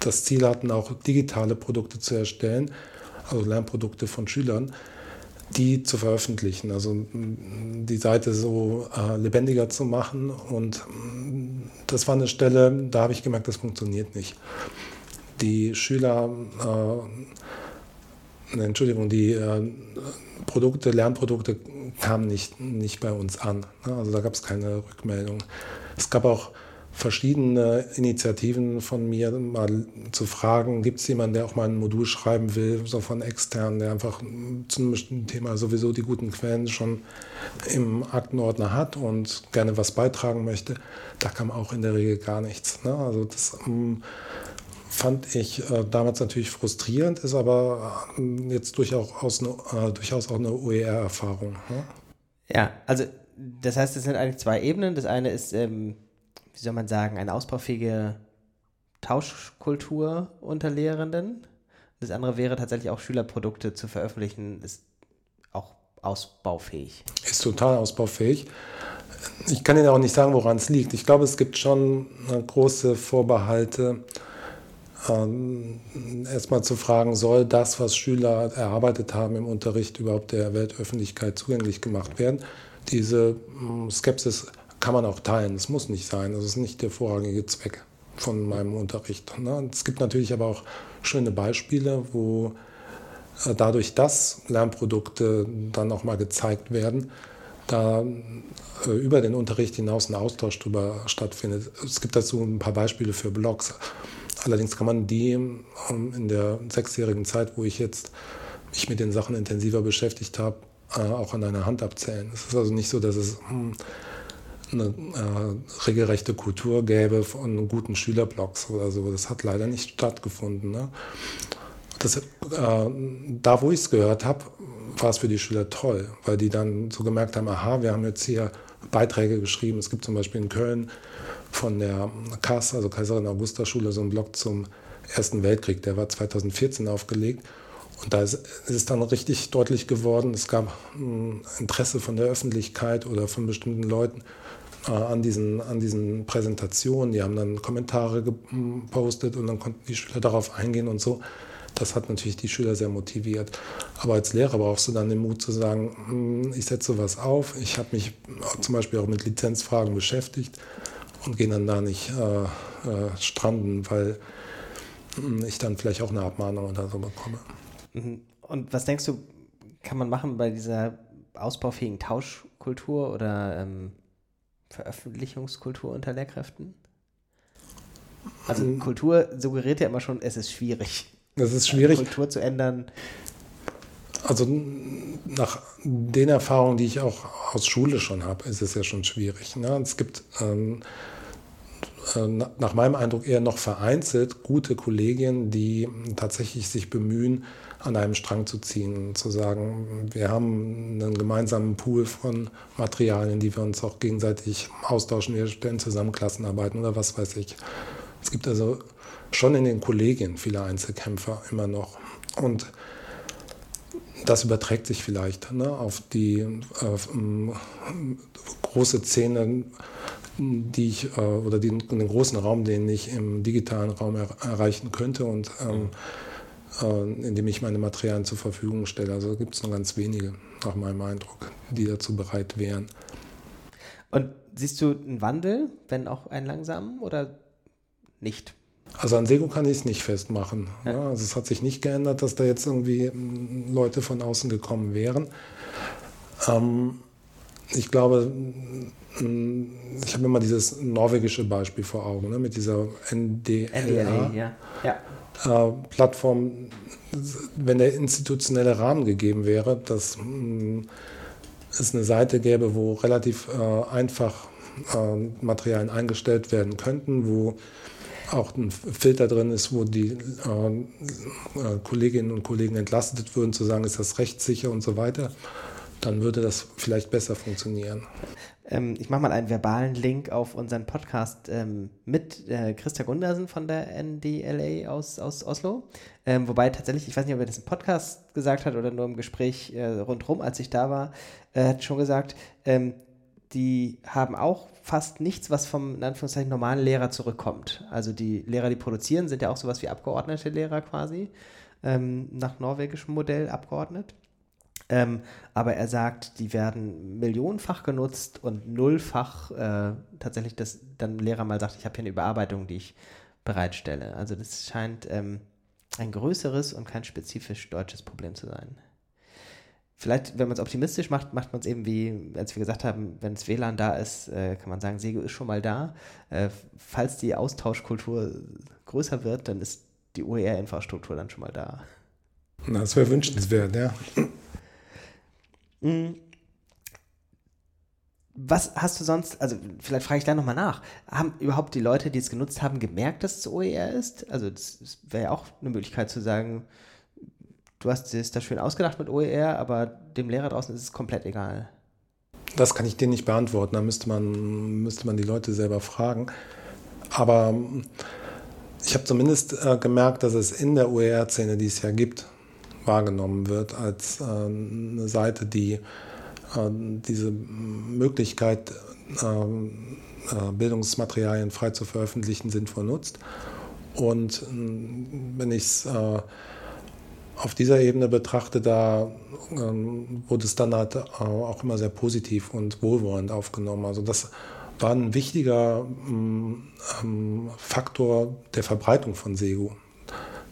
das Ziel hatten, auch digitale Produkte zu erstellen, also Lernprodukte von Schülern, die zu veröffentlichen, also die Seite so äh, lebendiger zu machen. Und das war eine Stelle, da habe ich gemerkt, das funktioniert nicht. Die Schüler, äh, Entschuldigung, die äh, Produkte, Lernprodukte kamen nicht, nicht bei uns an. Ne? Also da gab es keine Rückmeldung. Es gab auch verschiedene Initiativen von mir, mal zu fragen, gibt es jemanden, der auch mal ein Modul schreiben will, so von extern, der einfach zu einem bestimmten Thema sowieso die guten Quellen schon im Aktenordner hat und gerne was beitragen möchte. Da kam auch in der Regel gar nichts. Ne? Also das ähm, fand ich äh, damals natürlich frustrierend, ist aber äh, jetzt durchaus, eine, äh, durchaus auch eine OER-Erfahrung. Ne? Ja, also das heißt, es sind eigentlich zwei Ebenen. Das eine ist, ähm, wie soll man sagen, eine ausbaufähige Tauschkultur unter Lehrenden. Das andere wäre tatsächlich auch Schülerprodukte zu veröffentlichen, ist auch ausbaufähig. Ist total ausbaufähig. Ich kann Ihnen auch nicht sagen, woran es liegt. Ich glaube, es gibt schon äh, große Vorbehalte erstmal zu fragen, soll das, was Schüler erarbeitet haben im Unterricht, überhaupt der Weltöffentlichkeit zugänglich gemacht werden? Diese hm, Skepsis kann man auch teilen. Es muss nicht sein. Das ist nicht der vorrangige Zweck von meinem Unterricht. Ne? Es gibt natürlich aber auch schöne Beispiele, wo äh, dadurch, dass Lernprodukte dann auch mal gezeigt werden, da äh, über den Unterricht hinaus ein Austausch darüber stattfindet. Es gibt dazu ein paar Beispiele für Blogs. Allerdings kann man die ähm, in der sechsjährigen Zeit, wo ich jetzt mich mit den Sachen intensiver beschäftigt habe, äh, auch an einer Hand abzählen. Es ist also nicht so, dass es hm, eine äh, regelrechte Kultur gäbe von guten Schülerblogs oder so. Das hat leider nicht stattgefunden. Ne? Das, äh, da, wo ich es gehört habe, war es für die Schüler toll, weil die dann so gemerkt haben, aha, wir haben jetzt hier Beiträge geschrieben. Es gibt zum Beispiel in Köln von der KAS, also Kaiserin Augusta Schule, so einen Blog zum Ersten Weltkrieg. Der war 2014 aufgelegt. Und da ist, es dann richtig deutlich geworden, es gab ein Interesse von der Öffentlichkeit oder von bestimmten Leuten äh, an, diesen, an diesen Präsentationen. Die haben dann Kommentare gepostet und dann konnten die Schüler darauf eingehen und so. Das hat natürlich die Schüler sehr motiviert. Aber als Lehrer brauchst du dann den Mut zu sagen, hm, ich setze sowas auf. Ich habe mich zum Beispiel auch mit Lizenzfragen beschäftigt und gehen dann da nicht äh, äh, stranden, weil ich dann vielleicht auch eine Abmahnung oder so bekomme. Mhm. Und was denkst du, kann man machen bei dieser ausbaufähigen Tauschkultur oder ähm, Veröffentlichungskultur unter Lehrkräften? Also hm. Kultur suggeriert ja immer schon, es ist schwierig. Es ist schwierig. Kultur zu ändern. Also nach den Erfahrungen, die ich auch aus Schule schon habe, ist es ja schon schwierig. Ne? Es gibt ähm, äh, nach meinem Eindruck eher noch vereinzelt gute Kollegien, die tatsächlich sich bemühen, an einem Strang zu ziehen, zu sagen, wir haben einen gemeinsamen Pool von Materialien, die wir uns auch gegenseitig austauschen, wir stellen zusammen Klassenarbeiten oder was weiß ich. Es gibt also schon in den Kollegien viele Einzelkämpfer immer noch. Und das überträgt sich vielleicht ne, auf die äh, große Szene die ich äh, oder den, den, großen Raum, den ich im digitalen Raum er, erreichen könnte und ähm, äh, indem ich meine Materialien zur Verfügung stelle. Also gibt es nur ganz wenige, nach meinem Eindruck, die dazu bereit wären. Und siehst du einen Wandel, wenn auch einen langsamen oder nicht? Also an Sego kann ich es nicht festmachen. Ja. Ja, also es hat sich nicht geändert, dass da jetzt irgendwie Leute von außen gekommen wären. Ähm, ich glaube, ich habe immer dieses norwegische Beispiel vor Augen, ne, mit dieser NDLA. Ja. Äh, wenn der institutionelle Rahmen gegeben wäre, dass mh, es eine Seite gäbe, wo relativ äh, einfach äh, Materialien eingestellt werden könnten, wo auch ein Filter drin ist, wo die äh, äh, Kolleginnen und Kollegen entlastet würden, zu sagen, ist das rechtssicher und so weiter, dann würde das vielleicht besser funktionieren. Ähm, ich mache mal einen verbalen Link auf unseren Podcast ähm, mit äh, Christa Gundersen von der NDLA aus, aus Oslo. Ähm, wobei tatsächlich, ich weiß nicht, ob er das im Podcast gesagt hat oder nur im Gespräch äh, rundherum, als ich da war, äh, hat schon gesagt, ähm, die haben auch fast nichts, was vom in Anführungszeichen normalen Lehrer zurückkommt. Also die Lehrer, die produzieren, sind ja auch sowas wie abgeordnete Lehrer quasi, ähm, nach norwegischem Modell abgeordnet. Ähm, aber er sagt, die werden millionenfach genutzt und nullfach äh, tatsächlich, dass dann ein Lehrer mal sagt, ich habe hier eine Überarbeitung, die ich bereitstelle. Also das scheint ähm, ein größeres und kein spezifisch deutsches Problem zu sein. Vielleicht, wenn man es optimistisch macht, macht man es eben wie, als wir gesagt haben, wenn das WLAN da ist, äh, kann man sagen, Sego ist schon mal da. Äh, falls die Austauschkultur größer wird, dann ist die OER-Infrastruktur dann schon mal da. Na, das wäre wünschenswert, ja. Mhm. Was hast du sonst, also vielleicht frage ich da nochmal nach, haben überhaupt die Leute, die es genutzt haben, gemerkt, dass es OER ist? Also das, wäre ja auch eine Möglichkeit zu sagen, du hast es da schön ausgedacht mit OER, aber dem Lehrer draußen ist es komplett egal. Das kann ich dir nicht beantworten, da müsste man, müsste man die Leute selber fragen. Aber ich habe zumindest äh, gemerkt, dass es in der OER-Szene, die es ja gibt, wahrgenommen wird als äh, eine Seite, die äh, diese Möglichkeit, äh, Bildungsmaterialien frei zu veröffentlichen, sinnvoll nutzt. Und wenn ich es auf dieser Ebene betrachte, da wurde es dann halt auch immer sehr positiv und wohlwollend aufgenommen. Also das war ein wichtiger ähm, Faktor der Verbreitung von SEGO,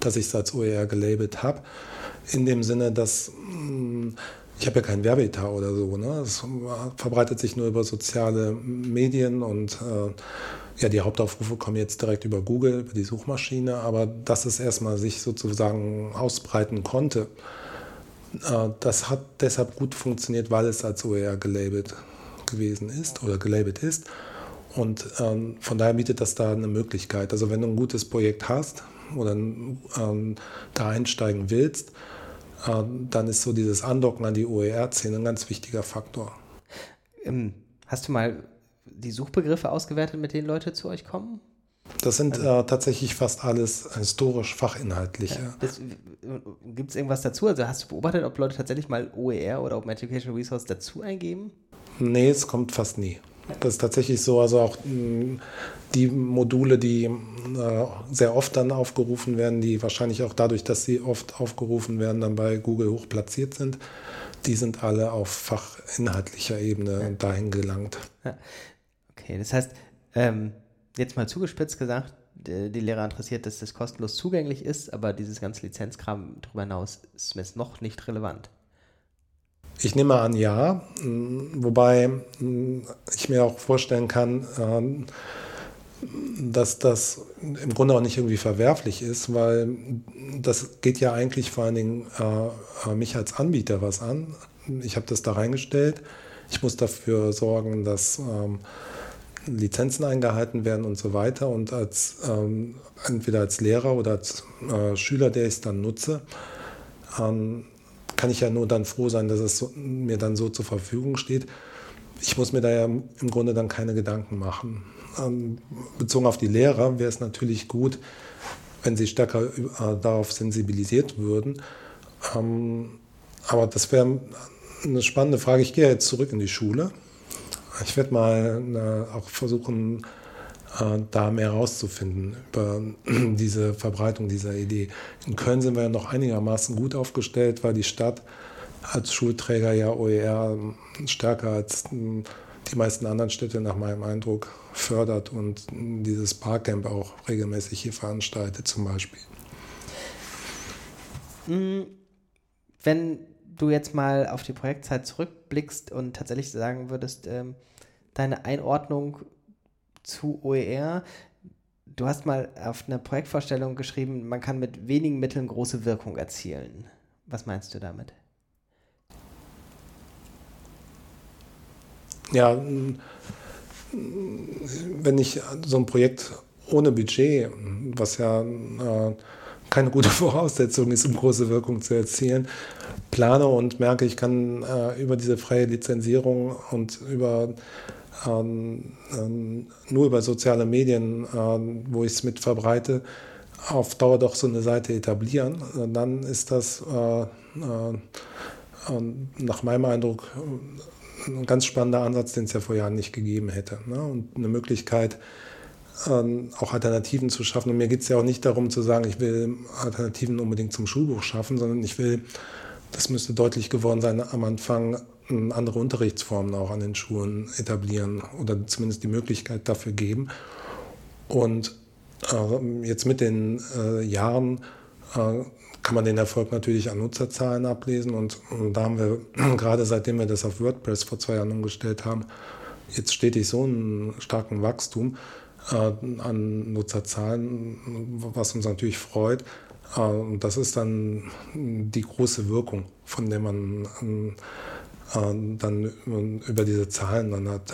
dass ich es als OER gelabelt habe. In dem Sinne, dass ich habe ja keinen Werbeetat oder so. Ne? Es verbreitet sich nur über soziale Medien und äh, ja, die Hauptaufrufe kommen jetzt direkt über Google, über die Suchmaschine, aber dass es erstmal sich sozusagen ausbreiten konnte, äh, das hat deshalb gut funktioniert, weil es als OER gelabelt gewesen ist oder gelabelt ist. Und ähm, von daher bietet das da eine Möglichkeit. Also wenn du ein gutes Projekt hast oder ähm, da einsteigen willst, dann ist so dieses Andocken an die OER-Szene ein ganz wichtiger Faktor. Ähm, hast du mal die Suchbegriffe ausgewertet, mit denen Leute zu euch kommen? Das sind also, äh, tatsächlich fast alles historisch fachinhaltliche. Ja, Gibt es irgendwas dazu? Also hast du beobachtet, ob Leute tatsächlich mal OER oder Open Education Resource dazu eingeben? Nee, es kommt fast nie. Das ist tatsächlich so, also auch mh, die Module, die äh, sehr oft dann aufgerufen werden, die wahrscheinlich auch dadurch, dass sie oft aufgerufen werden, dann bei Google hoch platziert sind, die sind alle auf fachinhaltlicher Ebene ja. dahin gelangt. Ja. Okay, das heißt, ähm, jetzt mal zugespitzt gesagt, die, die Lehrer interessiert, dass das kostenlos zugänglich ist, aber dieses ganze Lizenzkram darüber hinaus ist mir noch nicht relevant. Ich nehme an, ja. Wobei ich mir auch vorstellen kann, ähm, dass das im Grunde auch nicht irgendwie verwerflich ist, weil das geht ja eigentlich vor allen Dingen äh, mich als Anbieter was an. Ich habe das da reingestellt. Ich muss dafür sorgen, dass ähm, Lizenzen eingehalten werden und so weiter. Und als ähm, entweder als Lehrer oder als äh, Schüler, der ich es dann nutze, kann ich ja nur dann froh sein, dass es so, mir dann so zur Verfügung steht. Ich muss mir da ja im Grunde dann keine Gedanken machen. Ähm, bezogen auf die Lehrer wäre es natürlich gut, wenn sie stärker äh, darauf sensibilisiert würden. Ähm, aber das wäre eine spannende Frage. Ich gehe jetzt zurück in die Schule ich werde mal äh, auch versuchen, da mehr herauszufinden über diese Verbreitung dieser Idee. In Köln sind wir ja noch einigermaßen gut aufgestellt, weil die Stadt als Schulträger ja OER stärker als hm, die meisten anderen Städte nach meinem Eindruck fördert und dieses Barcamp auch regelmäßig hier veranstaltet zum Beispiel. Hm, wenn du jetzt mal auf die Projektzeit zurückblickst und tatsächlich sagen würdest, ähm, deine Einordnung zu OER, du hast mal auf einer Projektvorstellung geschrieben, man kann mit wenigen Mitteln große Wirkung erzielen. Was meinst du damit? ja, wenn ich so ein Projekt ohne Budget, was ja äh, keine gute Voraussetzung ist, um große Wirkung zu erzielen, plane und merke, ich kann äh, über diese freie Lizenzierung und über nur über soziale Medien, äh, wo ich es mit verbreite, auf Dauer doch so eine Seite etablieren, dann ist das äh, äh, nach meinem Eindruck ein ganz spannender Ansatz, den es ja vor Jahren nicht gegeben hätte. Ne? Und eine Möglichkeit, ähm, auch Alternativen zu schaffen. Und mir geht es ja auch nicht darum zu sagen, ich will Alternativen unbedingt zum Schulbuch schaffen, sondern ich will, das müsste deutlich geworden sein, am Anfang andere Unterrichtsformen auch an den Schulen etablieren oder zumindest die Möglichkeit dafür geben. Und äh, jetzt mit den äh, Jahren äh, kann man den Erfolg natürlich an Nutzerzahlen ablesen. Und, und da haben wir gerade seitdem wir das auf WordPress vor zwei Jahren umgestellt haben, jetzt stetig so einen starken Wachstum an Nutzerzahlen, was uns natürlich freut. Und das ist dann die große Wirkung, von der man äh, dann über diese Zahlen dann hat,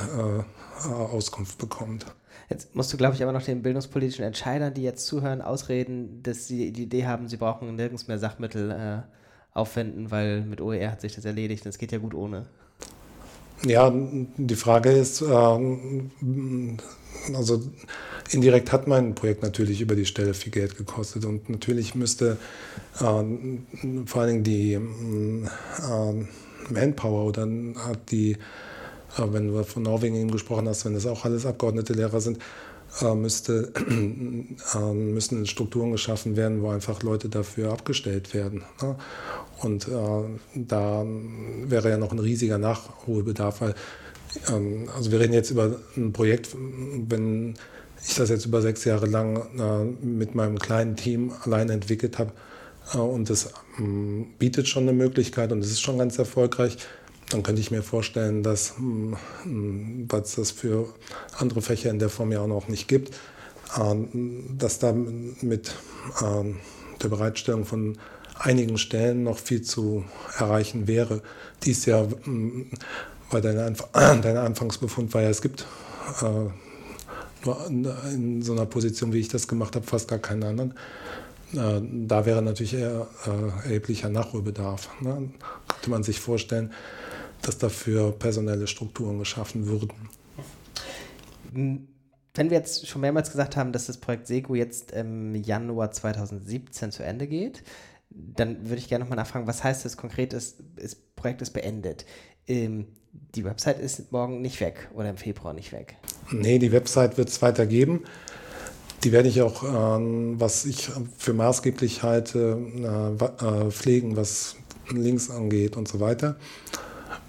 Auskunft bekommt. Jetzt musst du, glaube ich, aber noch den bildungspolitischen Entscheidern, die jetzt zuhören, ausreden, dass sie die Idee haben, sie brauchen nirgends mehr Sachmittel äh, aufwenden, weil mit OER hat sich das erledigt. Das geht ja gut ohne. Ja, die Frage ist, äh, also indirekt hat mein Projekt natürlich über die Stelle viel Geld gekostet und natürlich müsste äh, vor allen Dingen die äh, Manpower oder hat die aber wenn du von Norwegen eben gesprochen hast, wenn das auch alles Abgeordnete Lehrer sind, äh, müsste, äh, müssen Strukturen geschaffen werden, wo einfach Leute dafür abgestellt werden. Ne? Und äh, da wäre ja noch ein riesiger Nachholbedarf, weil ähm, also wir reden jetzt über ein Projekt, wenn ich das jetzt über sechs Jahre lang äh, mit meinem kleinen Team allein entwickelt habe äh, und es ähm, bietet schon eine Möglichkeit und es ist schon ganz erfolgreich, dann könnte ich mir vorstellen, dass, hm, weil es das für andere Fächer in der Form ja auch noch nicht gibt, ähm, dass da mit ähm, der Bereitstellung von einigen Stellen noch viel zu erreichen wäre. Dies hm, weil dein, dein Anfangsbefund war ja, es gibt äh, nur in so einer Position, wie ich das gemacht habe, fast gar keinen anderen. Äh, da wäre natürlich eher äh, erheblicher Nachholbedarf. Ne? Könnte man sich vorstellen, dass dafür personelle Strukturen geschaffen würden. Wenn wir jetzt schon mehrmals gesagt haben, dass das Projekt Sego jetzt im Januar 2017 zu Ende geht, dann würde ich gerne nochmal nachfragen, was heißt das konkret, das, das Projekt ist beendet? Ähm, die Website ist morgen nicht weg oder im Februar nicht weg? Nee, die Website wird es weitergeben. Die werde ich auch, äh, was ich für maßgeblich halte, äh, äh, pflegen, was Links angeht und so weiter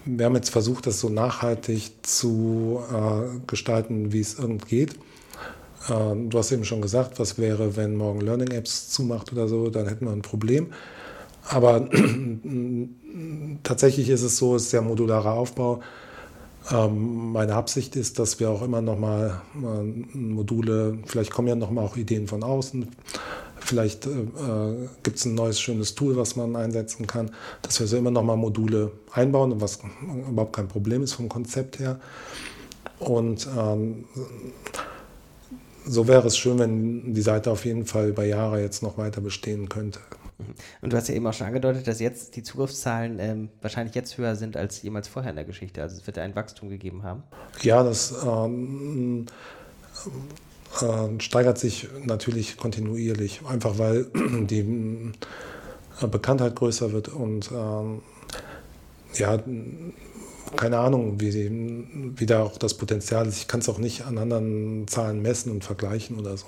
wir haben jetzt versucht, das so nachhaltig zu äh, gestalten, wie es irgend geht. Äh, du hast eben schon gesagt, was wäre, wenn morgen Learning Apps zumacht oder so, dann hätten wir ein Problem. Aber tatsächlich ist es so, es ist sehr modularer Aufbau. Ähm, meine Absicht ist, dass wir auch immer noch mal äh, Module, vielleicht kommen ja noch mal auch Ideen von außen, Vielleicht äh, äh gibt es ein neues schönes Tool, was man einsetzen kann, dass wir so immer noch mal Module einbauen, was überhaupt kein Problem ist vom Konzept her. Und ähm, so wäre es schön, wenn die Seite auf jeden Fall über Jahre jetzt noch weiter bestehen könnte. Und du hast ja eben auch schon angedeutet, dass jetzt die Zugriffszahlen ähm, wahrscheinlich jetzt höher sind als jemals vorher in der Geschichte. Also es wird ein Wachstum gegeben haben. Ja, das ähm, äh, steigert sich natürlich kontinuierlich, einfach weil die äh, Bekanntheit größer wird und ähm, ja, keine Ahnung, wie, wie da auch das Potenzial ist. Ich kann es auch nicht an anderen Zahlen messen und vergleichen oder so.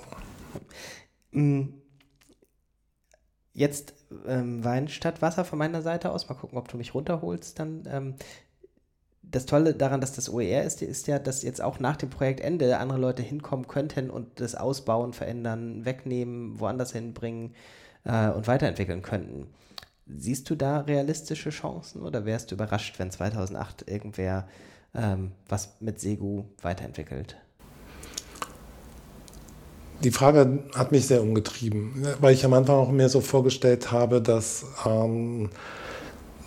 Mm. Jetzt ähm, Wein statt Wasser von meiner Seite aus. Mal gucken, ob du mich runterholst. Dann ähm, das Tolle daran, dass das OER ist, ist ja, dass jetzt auch nach dem Projektende andere Leute hinkommen könnten und das ausbauen, verändern, wegnehmen, woanders hinbringen äh, und weiterentwickeln könnten. Siehst du da realistische Chancen oder wärst du überrascht, wenn 2008 irgendwer ähm, was mit Segu weiterentwickelt? Die Frage hat mich sehr umgetrieben, weil ich am Anfang auch mir so vorgestellt habe, dass ähm,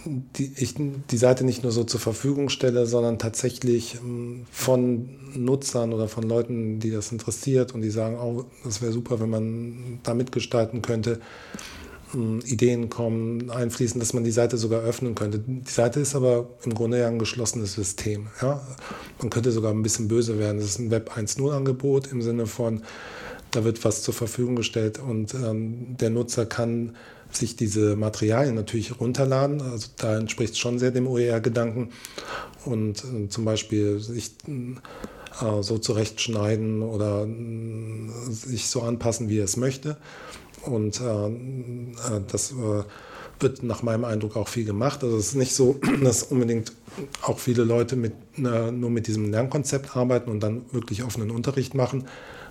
die, ich die Seite nicht nur so zur Verfügung stelle, sondern tatsächlich ähm, von Nutzern oder von Leuten, die das interessiert und die sagen, oh, das wäre super, wenn man da mitgestalten könnte, ähm, Ideen kommen, einfließen, dass man die Seite sogar öffnen könnte. Die Seite ist aber im Grunde ja ein geschlossenes System. Ja? Man könnte sogar ein bisschen böse werden. Es ist ein Web 1.0-Angebot im Sinne von, da wird was zur Verfügung gestellt und ähm, der Nutzer kann sich diese Materialien natürlich runterladen. Also da entspricht es schon sehr dem OER-Gedanken. Und äh, zum Beispiel sich äh, so zurechtschneiden oder äh, sich so anpassen, wie er es möchte. Und äh, äh, das äh, wird nach meinem Eindruck auch viel gemacht. Also es ist nicht so, dass unbedingt auch viele Leute mit, nur mit diesem Lernkonzept arbeiten und dann wirklich offenen Unterricht machen,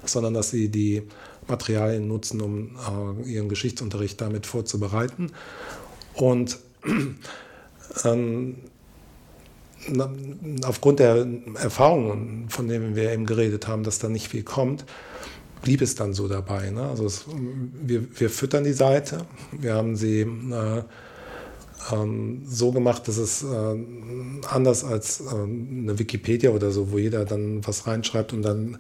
sondern dass sie die Materialien nutzen, um äh, ihren Geschichtsunterricht damit vorzubereiten. Und ähm, aufgrund der Erfahrungen, von denen wir eben geredet haben, dass da nicht viel kommt, blieb es dann so dabei. Ne? Also es, wir, wir füttern die Seite, wir haben sie äh, ähm, so gemacht, dass es äh, anders als äh, eine Wikipedia oder so, wo jeder dann was reinschreibt und dann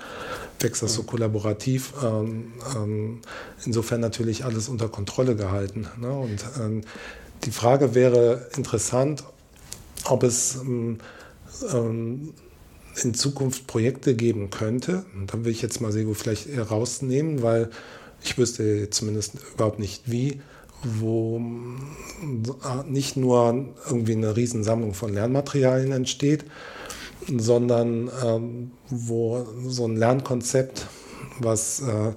wächst das so kollaborativ. Ähm, ähm, insofern natürlich alles unter Kontrolle gehalten. Ne? Und ähm, die Frage wäre interessant, ob es ähm, ähm, in Zukunft Projekte geben könnte. Und dann will ich jetzt mal Sego vielleicht rausnehmen, weil ich wüsste zumindest überhaupt nicht wie, wo äh, nicht nur irgendwie eine Riesensammlung von Lernmaterialien entsteht, sondern ähm, wo so ein Lernkonzept, was äh,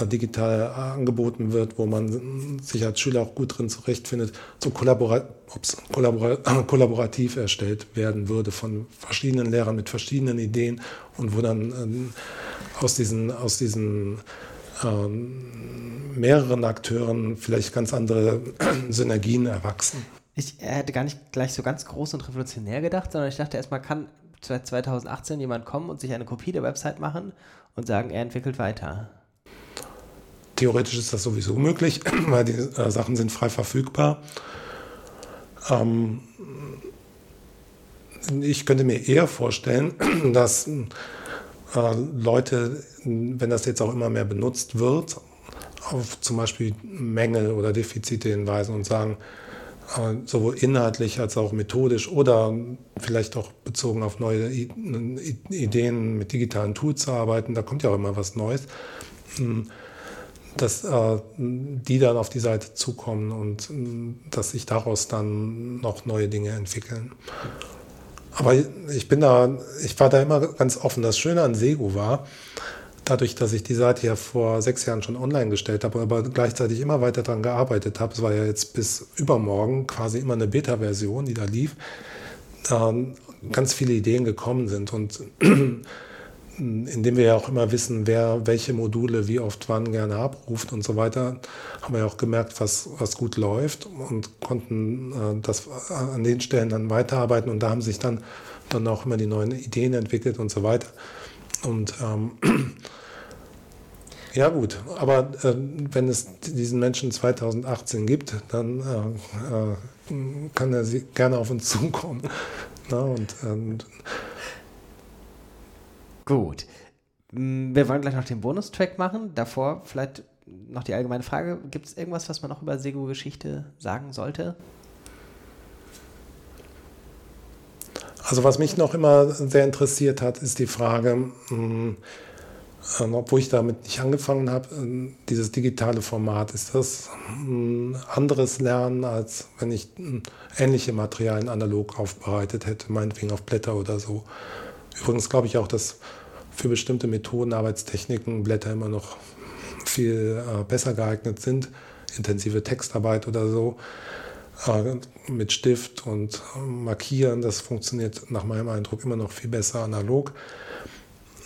digital angeboten wird, wo man sich als Schüler auch gut drin zurechtfindet, so kollabora ups, kollabora kollaborativ erstellt werden würde von verschiedenen Lehrern mit verschiedenen Ideen und wo dann ähm, aus diesen, aus diesen ähm, mehreren Akteuren vielleicht ganz andere Synergien erwachsen. Ich hätte gar nicht gleich so ganz groß und revolutionär gedacht, sondern ich dachte erstmal, kann seit 2018 jemand kommen und sich eine Kopie der Website machen und sagen, er entwickelt weiter. Theoretisch ist das sowieso möglich, weil die äh, Sachen sind frei verfügbar. Ähm, ich könnte mir eher vorstellen, dass äh, Leute, wenn das jetzt auch immer mehr benutzt wird, auf zum Beispiel Mängel oder Defizite hinweisen und sagen, äh, sowohl inhaltlich als auch methodisch oder vielleicht auch bezogen auf neue Ideen mit digitalen Tools zu arbeiten, da kommt ja auch immer was Neues. Dass äh, die dann auf die Seite zukommen und äh, dass sich daraus dann noch neue Dinge entwickeln. Aber ich bin da, ich war da immer ganz offen. Das Schöne an Sego war, dadurch, dass ich die Seite ja vor sechs Jahren schon online gestellt habe, aber gleichzeitig immer weiter daran gearbeitet habe, es war ja jetzt bis übermorgen quasi immer eine Beta-Version, die da lief, äh, ganz viele Ideen gekommen sind und indem wir ja auch immer wissen, wer welche Module wie oft wann gerne abruft und so weiter, haben wir ja auch gemerkt, was, was gut läuft und konnten äh, das an den Stellen dann weiterarbeiten und da haben sich dann, dann auch immer die neuen Ideen entwickelt und so weiter. Und ähm, ja gut, aber äh, wenn es diesen Menschen 2018 gibt, dann äh, äh, kann er gerne auf uns zukommen. Na, und, und Gut. Mm, wir wollen gleich noch den Bonustrack machen. Davor vielleicht noch die allgemeine Frage. Gibt es irgendwas, was man noch über Sego-Geschichte sagen sollte? Also was mich noch immer sehr interessiert hat, ist die Frage, ähm, obwohl ich damit nicht angefangen habe, äh, dieses digitale Format, ist das ein anderes Lernen, als wenn ich ähnliche Materialien analog aufbereitet hätte, meinetwegen auf Blätter oder so. Übrigens glaube ich auch, dass für bestimmte Methoden, Arbeitstechniken Blätter immer noch viel äh, besser geeignet sind. Intensive Textarbeit oder so äh, mit Stift und äh, Markieren, das funktioniert nach meinem Eindruck immer noch viel besser analog.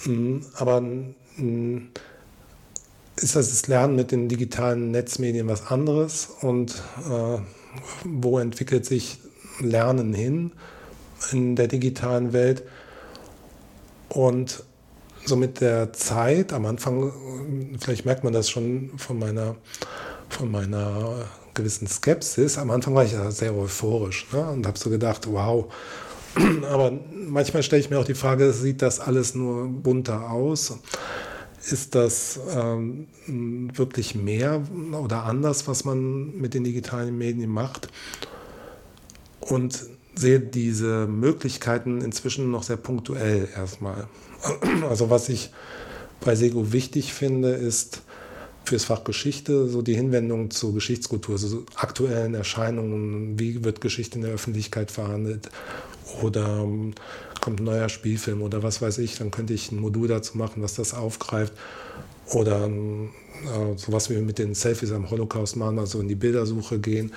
Mm, aber mm, ist das Lernen mit den digitalen Netzmedien was anderes und äh, wo entwickelt sich Lernen hin in der digitalen Welt? Und so mit der Zeit, am Anfang, vielleicht merkt man das schon von meiner, von meiner gewissen Skepsis. Am Anfang war ich ja sehr euphorisch ne? und habe so gedacht, wow. Aber manchmal stelle ich mir auch die Frage, sieht das alles nur bunter aus? Ist das ähm, wirklich mehr oder anders, was man mit den digitalen Medien macht? Und sehe diese Möglichkeiten inzwischen noch sehr punktuell erstmal. Also was ich bei Sego wichtig finde, ist fürs Fach Geschichte so die Hinwendung zur Geschichtskultur, so aktuellen Erscheinungen, wie wird Geschichte in der Öffentlichkeit verhandelt oder ähm, kommt ein neuer Spielfilm oder was weiß ich, dann könnte ich ein Modul dazu machen, was das aufgreift oder äh, sowas wie mit den Selfies am Holocaust machen, also in die Bildersuche gehen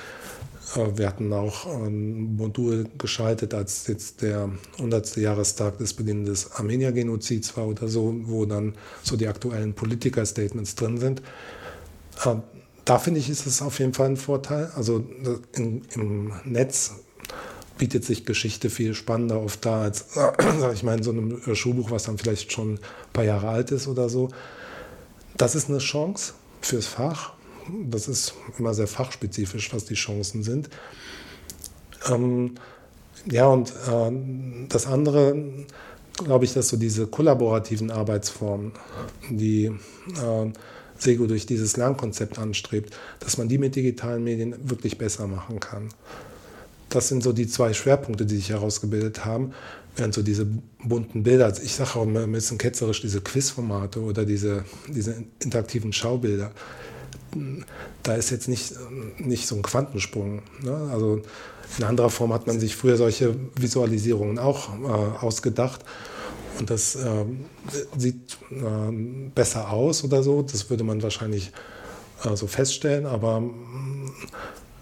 wir hatten auch ein Modul geschaltet, als jetzt der 100. Jahrestag des Beginns des Armenier-Genozids war oder so, wo dann so die aktuellen Politiker-Statements drin sind. Äh, da finde ich, ist es auf jeden Fall ein Vorteil. Also in, im Netz bietet sich Geschichte viel spannender oft da als, sag ich mal, in so einem Schulbuch, was dann vielleicht schon ein paar Jahre alt ist oder so. Das ist eine Chance fürs Fach das ist immer sehr fachspezifisch, was die Chancen sind. Ähm, ja, und äh, das andere, glaube ich, dass so diese kollaborativen Arbeitsformen, die äh, Sego durch dieses Lernkonzept anstrebt, dass man die mit digitalen Medien wirklich besser machen kann. Das sind so die zwei Schwerpunkte, die sich herausgebildet haben, während so diese bunten Bilder, also ich sage auch ein bisschen ketzerisch, diese Quizformate oder diese, diese interaktiven Schaubilder, da ist jetzt nicht, nicht so ein Quantensprung. Ne? Also in anderer Form hat man sich früher solche Visualisierungen auch äh, ausgedacht. Und das äh, sieht äh, besser aus oder so. Das würde man wahrscheinlich äh, so feststellen. Aber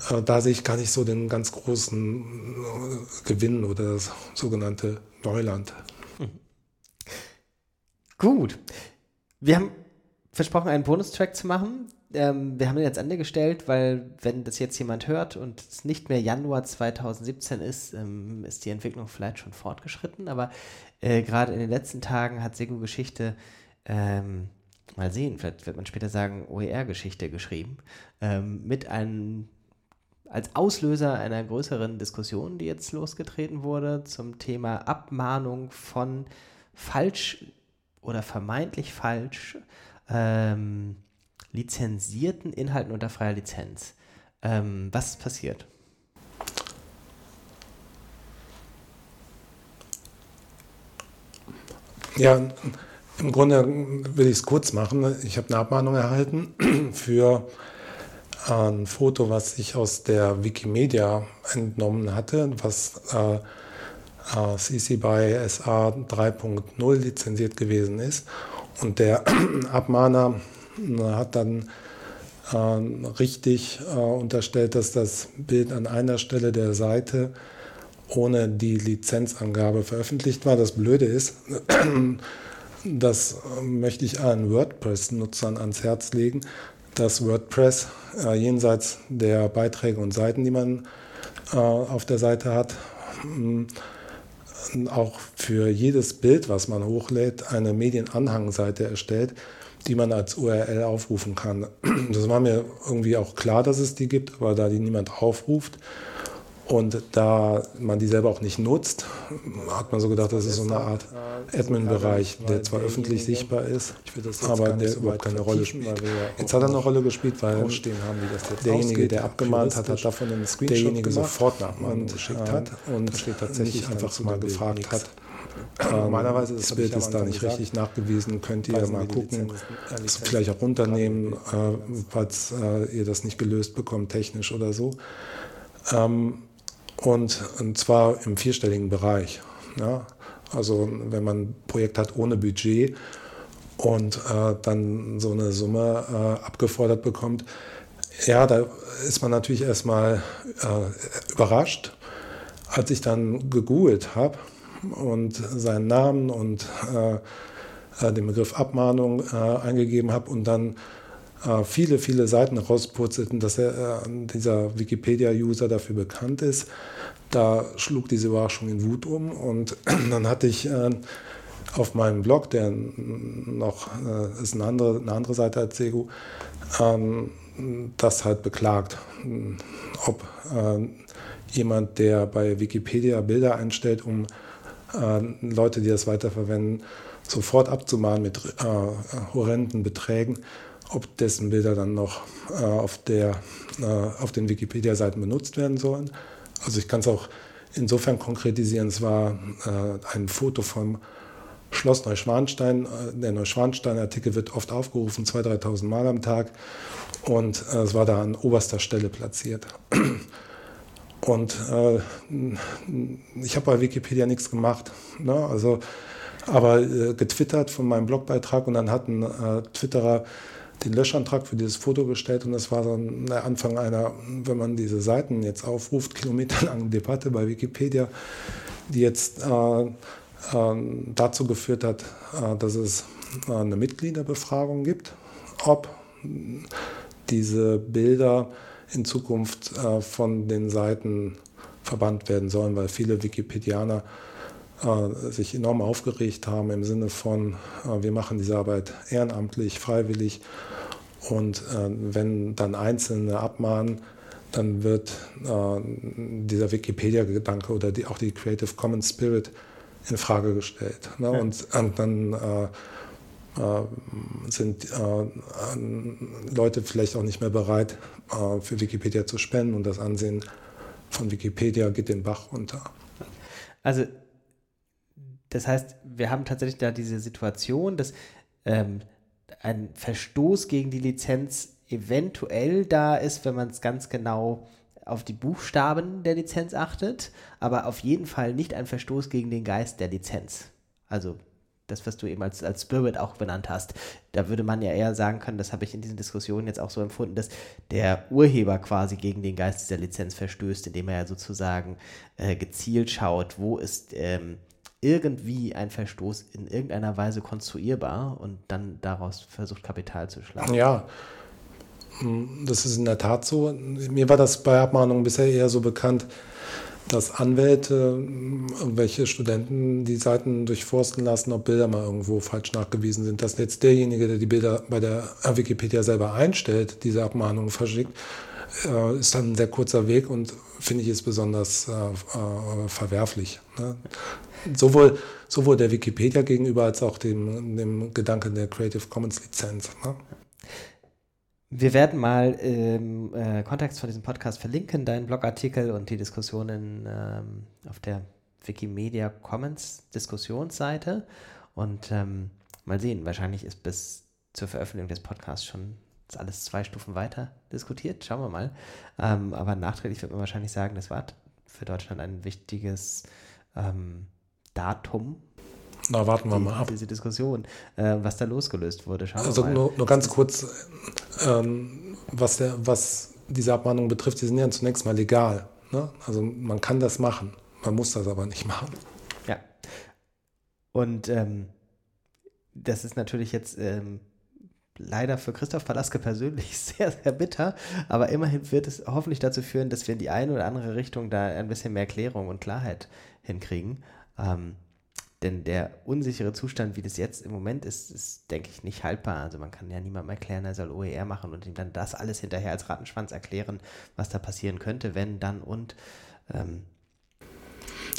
äh, da sehe ich gar nicht so den ganz großen äh, Gewinn oder das sogenannte Neuland. Gut. Wir haben versprochen, einen Bonustrack zu machen ähm, wir haben ihn jetzt Ende gestellt, weil wenn das jetzt jemand hört und es nicht mehr Januar 2017 ist, ähm, ist die Entwicklung vielleicht schon fortgeschritten. Aber äh, gerade in den letzten Tagen hat Sego Geschichte, ähm, mal sehen, vielleicht wird man später sagen, OER-Geschichte geschrieben, ähm, mit einem als Auslöser einer größeren Diskussion, die jetzt losgetreten wurde, zum Thema Abmahnung von falsch oder vermeintlich falsch ähm, lizenzierten Inhalten unter freier Lizenz. Ähm, was passiert? Ja, im Grunde will ich es kurz machen. Ich habe eine Abmahnung erhalten für ein Foto, was ich aus der Wikimedia entnommen hatte, was äh, CC by SA 3.0 lizenziert gewesen ist. Und der Abmahner hat dann äh, richtig äh, unterstellt, dass das Bild an einer Stelle der Seite ohne die Lizenzangabe veröffentlicht war. Das Blöde ist, das möchte ich allen WordPress-Nutzern ans Herz legen, dass WordPress äh, jenseits der Beiträge und Seiten, die man äh, auf der Seite hat, auch für jedes Bild, was man hochlädt, eine Medienanhangseite erstellt, die man als URL aufrufen kann. Das war mir irgendwie auch klar, dass es die gibt, aber da die niemand aufruft und da man die selber auch nicht nutzt, hat man so gedacht, das ist so eine Art Admin-Bereich, der zwar öffentlich sichtbar ist, aber der überhaupt keine Rolle spielt. Jetzt hat er eine Rolle gespielt, weil derjenige, der abgemahnt hat, hat davon einen Screenshot derjenige sofort Nachmahnung geschickt hat und tatsächlich einfach mal gefragt hat, ähm, Normalerweise das, das Bild ist da nicht gesagt. richtig nachgewiesen. Könnt ihr mal gucken, das vielleicht auch runternehmen, äh, falls äh, ihr das nicht gelöst bekommt, technisch oder so. Ähm, und, und zwar im vierstelligen Bereich. Ja? Also wenn man ein Projekt hat ohne Budget und äh, dann so eine Summe äh, abgefordert bekommt, ja, da ist man natürlich erstmal äh, überrascht. Als ich dann gegoogelt habe, und seinen Namen und äh, äh, den Begriff Abmahnung äh, eingegeben habe und dann äh, viele, viele Seiten rauspurzelten, dass er, äh, dieser Wikipedia-User dafür bekannt ist. Da schlug diese Überraschung in Wut um und dann hatte ich äh, auf meinem Blog, der noch ist eine andere, eine andere Seite als Segu, ähm, das halt beklagt. Ob äh, jemand, der bei Wikipedia Bilder einstellt, um äh, Leute, die das weiterverwenden, sofort abzumahnen mit äh, horrenden Beträgen, ob dessen Bilder dann noch äh, auf, der, äh, auf den Wikipedia-Seiten benutzt werden sollen. Also ich kann es auch insofern konkretisieren, es war äh, ein Foto vom Schloss Neuschwanstein. Der Neuschwanstein-Artikel wird oft aufgerufen, 2.000, 3.000 Mal am Tag. Und es war da an oberster Stelle platziert. Und äh, ich habe bei Wikipedia nichts gemacht. Ne? Also, aber äh, getwittert von meinem Blogbeitrag und dann hat ein äh, Twitterer den Löschantrag für dieses Foto gestellt und das war dann der Anfang einer, wenn man diese Seiten jetzt aufruft, kilometerlange Debatte bei Wikipedia, die jetzt äh, äh, dazu geführt hat, äh, dass es äh, eine Mitgliederbefragung gibt, ob diese Bilder in Zukunft äh, von den Seiten verbannt werden sollen, weil viele Wikipedianer äh, sich enorm aufgeregt haben im Sinne von, äh, wir machen diese Arbeit ehrenamtlich, freiwillig und äh, wenn dann Einzelne abmahnen, dann wird äh, dieser Wikipedia-Gedanke oder die, auch die Creative Commons Spirit in Frage gestellt. Ne? Und, und, dann äh, sind Leute vielleicht auch nicht mehr bereit, für Wikipedia zu spenden und das Ansehen von Wikipedia geht den Bach runter. Also das heißt, wir haben tatsächlich da diese Situation, dass ähm, ein Verstoß gegen die Lizenz eventuell da ist, wenn man es ganz genau auf die Buchstaben der Lizenz achtet, aber auf jeden Fall nicht ein Verstoß gegen den Geist der Lizenz. Also das, was du eben als, als Spirit auch benannt hast. Da würde man ja eher sagen können, das habe ich in diesen Diskussionen jetzt auch so empfunden, dass der Urheber quasi gegen den Geist der Lizenz verstößt, indem er ja sozusagen äh, gezielt schaut, wo ist ähm, irgendwie ein Verstoß in irgendeiner Weise konstruierbar und dann daraus versucht, Kapital zu schlagen. Ja, das ist in der Tat so. Mir war das bei Abmahnungen bisher eher so bekannt, dass Anwälte, irgendwelche Studenten die Seiten durchforsten lassen, ob Bilder mal irgendwo falsch nachgewiesen sind. Dass jetzt derjenige, der die Bilder bei der Wikipedia selber einstellt, diese Abmahnungen verschickt, äh, ist dann ein sehr kurzer Weg und finde ich es besonders äh, äh, verwerflich. Ne? Sowohl, sowohl der Wikipedia gegenüber als auch dem, dem Gedanken der Creative Commons Lizenz. Ne? Wir werden mal im äh, Kontext von diesem Podcast verlinken, deinen Blogartikel und die Diskussionen ähm, auf der Wikimedia Commons Diskussionsseite. Und ähm, mal sehen, wahrscheinlich ist bis zur Veröffentlichung des Podcasts schon alles zwei Stufen weiter diskutiert. Schauen wir mal. Ähm, aber nachträglich wird man wahrscheinlich sagen, das war für Deutschland ein wichtiges ähm, Datum. Na, warten wir die, mal ab. Diese Diskussion, äh, was da losgelöst wurde. Schauen also nur, nur, ganz kurz, ähm, was, der, was diese Abmahnungen betrifft, die sind ja zunächst mal legal. Ne? Also man kann das machen, man muss das aber nicht machen. Ja. Und ähm, das ist natürlich jetzt ähm, leider für Christoph Palaske persönlich sehr, sehr bitter, aber immerhin wird es hoffentlich dazu führen, dass wir in die eine oder andere Richtung da ein bisschen mehr Klärung und Klarheit hinkriegen. Ähm, denn der unsichere Zustand, wie das jetzt im Moment ist, ist, denke ich, nicht haltbar. Also man kann ja niemandem erklären, er soll OER machen und ihm dann das alles hinterher als Rattenschwanz erklären, was da passieren könnte, wenn, dann und. Ähm.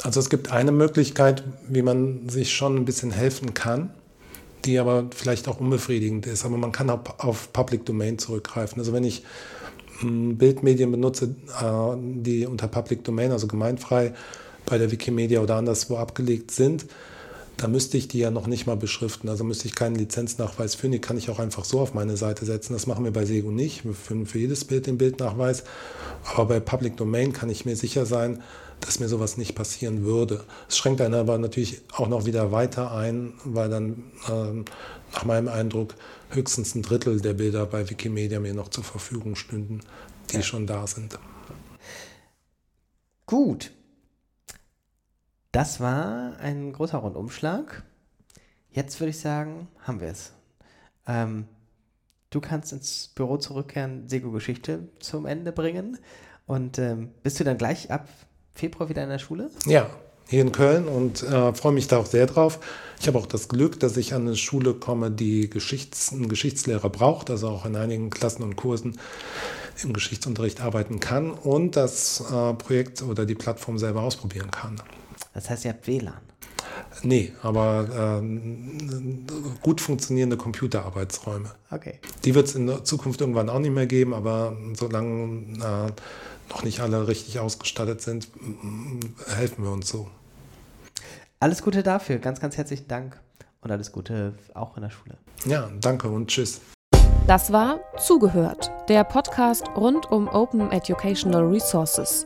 also es gibt eine Möglichkeit, wie man sich schon ein bisschen helfen kann, die aber vielleicht auch unbefriedigend ist. Aber man kann auch auf Public Domain zurückgreifen. Also wenn ich hm, Bildmedien benutze, äh, die unter Public Domain, also gemeinfrei, bei der Wikimedia oder anderswo abgelegt sind, da müsste ich die ja noch nicht mal beschriften. Also müsste ich keinen Lizenznachweis führen. Die kann ich auch einfach so auf meine Seite setzen. Das machen wir bei Sego nicht. Wir führen für jedes Bild den Bildnachweis. Aber bei Public Domain kann ich mir sicher sein, dass mir sowas nicht passieren würde. Es schränkt einen aber natürlich auch noch wieder weiter ein, weil dann äh, nach meinem Eindruck höchstens ein Drittel der Bilder bei Wikimedia mir noch zur Verfügung stünden, die ja. schon da sind. Gut, das war ein großer Rundumschlag. Jetzt würde ich sagen, haben wir es. Ähm, du kannst ins Büro zurückkehren, Sego-Geschichte zum Ende bringen. Und ähm, bist du dann gleich ab Februar wieder in der Schule? Ja, hier in Köln und äh, freue mich da auch sehr drauf. Ich habe auch das Glück, dass ich an eine Schule komme, die Geschichts-, einen Geschichtslehrer braucht, also auch in einigen Klassen und Kursen im Geschichtsunterricht arbeiten kann und das äh, Projekt oder die Plattform selber ausprobieren kann. Das heißt, ihr habt WLAN? Nee, aber ähm, gut funktionierende Computerarbeitsräume. Okay. Die wird es in der Zukunft irgendwann auch nicht mehr geben, aber solange äh, noch nicht alle richtig ausgestattet sind, helfen wir uns so. Alles Gute dafür, ganz, ganz herzlichen Dank und alles Gute auch in der Schule. Ja, danke und tschüss. Das war Zugehört, der Podcast rund um Open Educational Resources.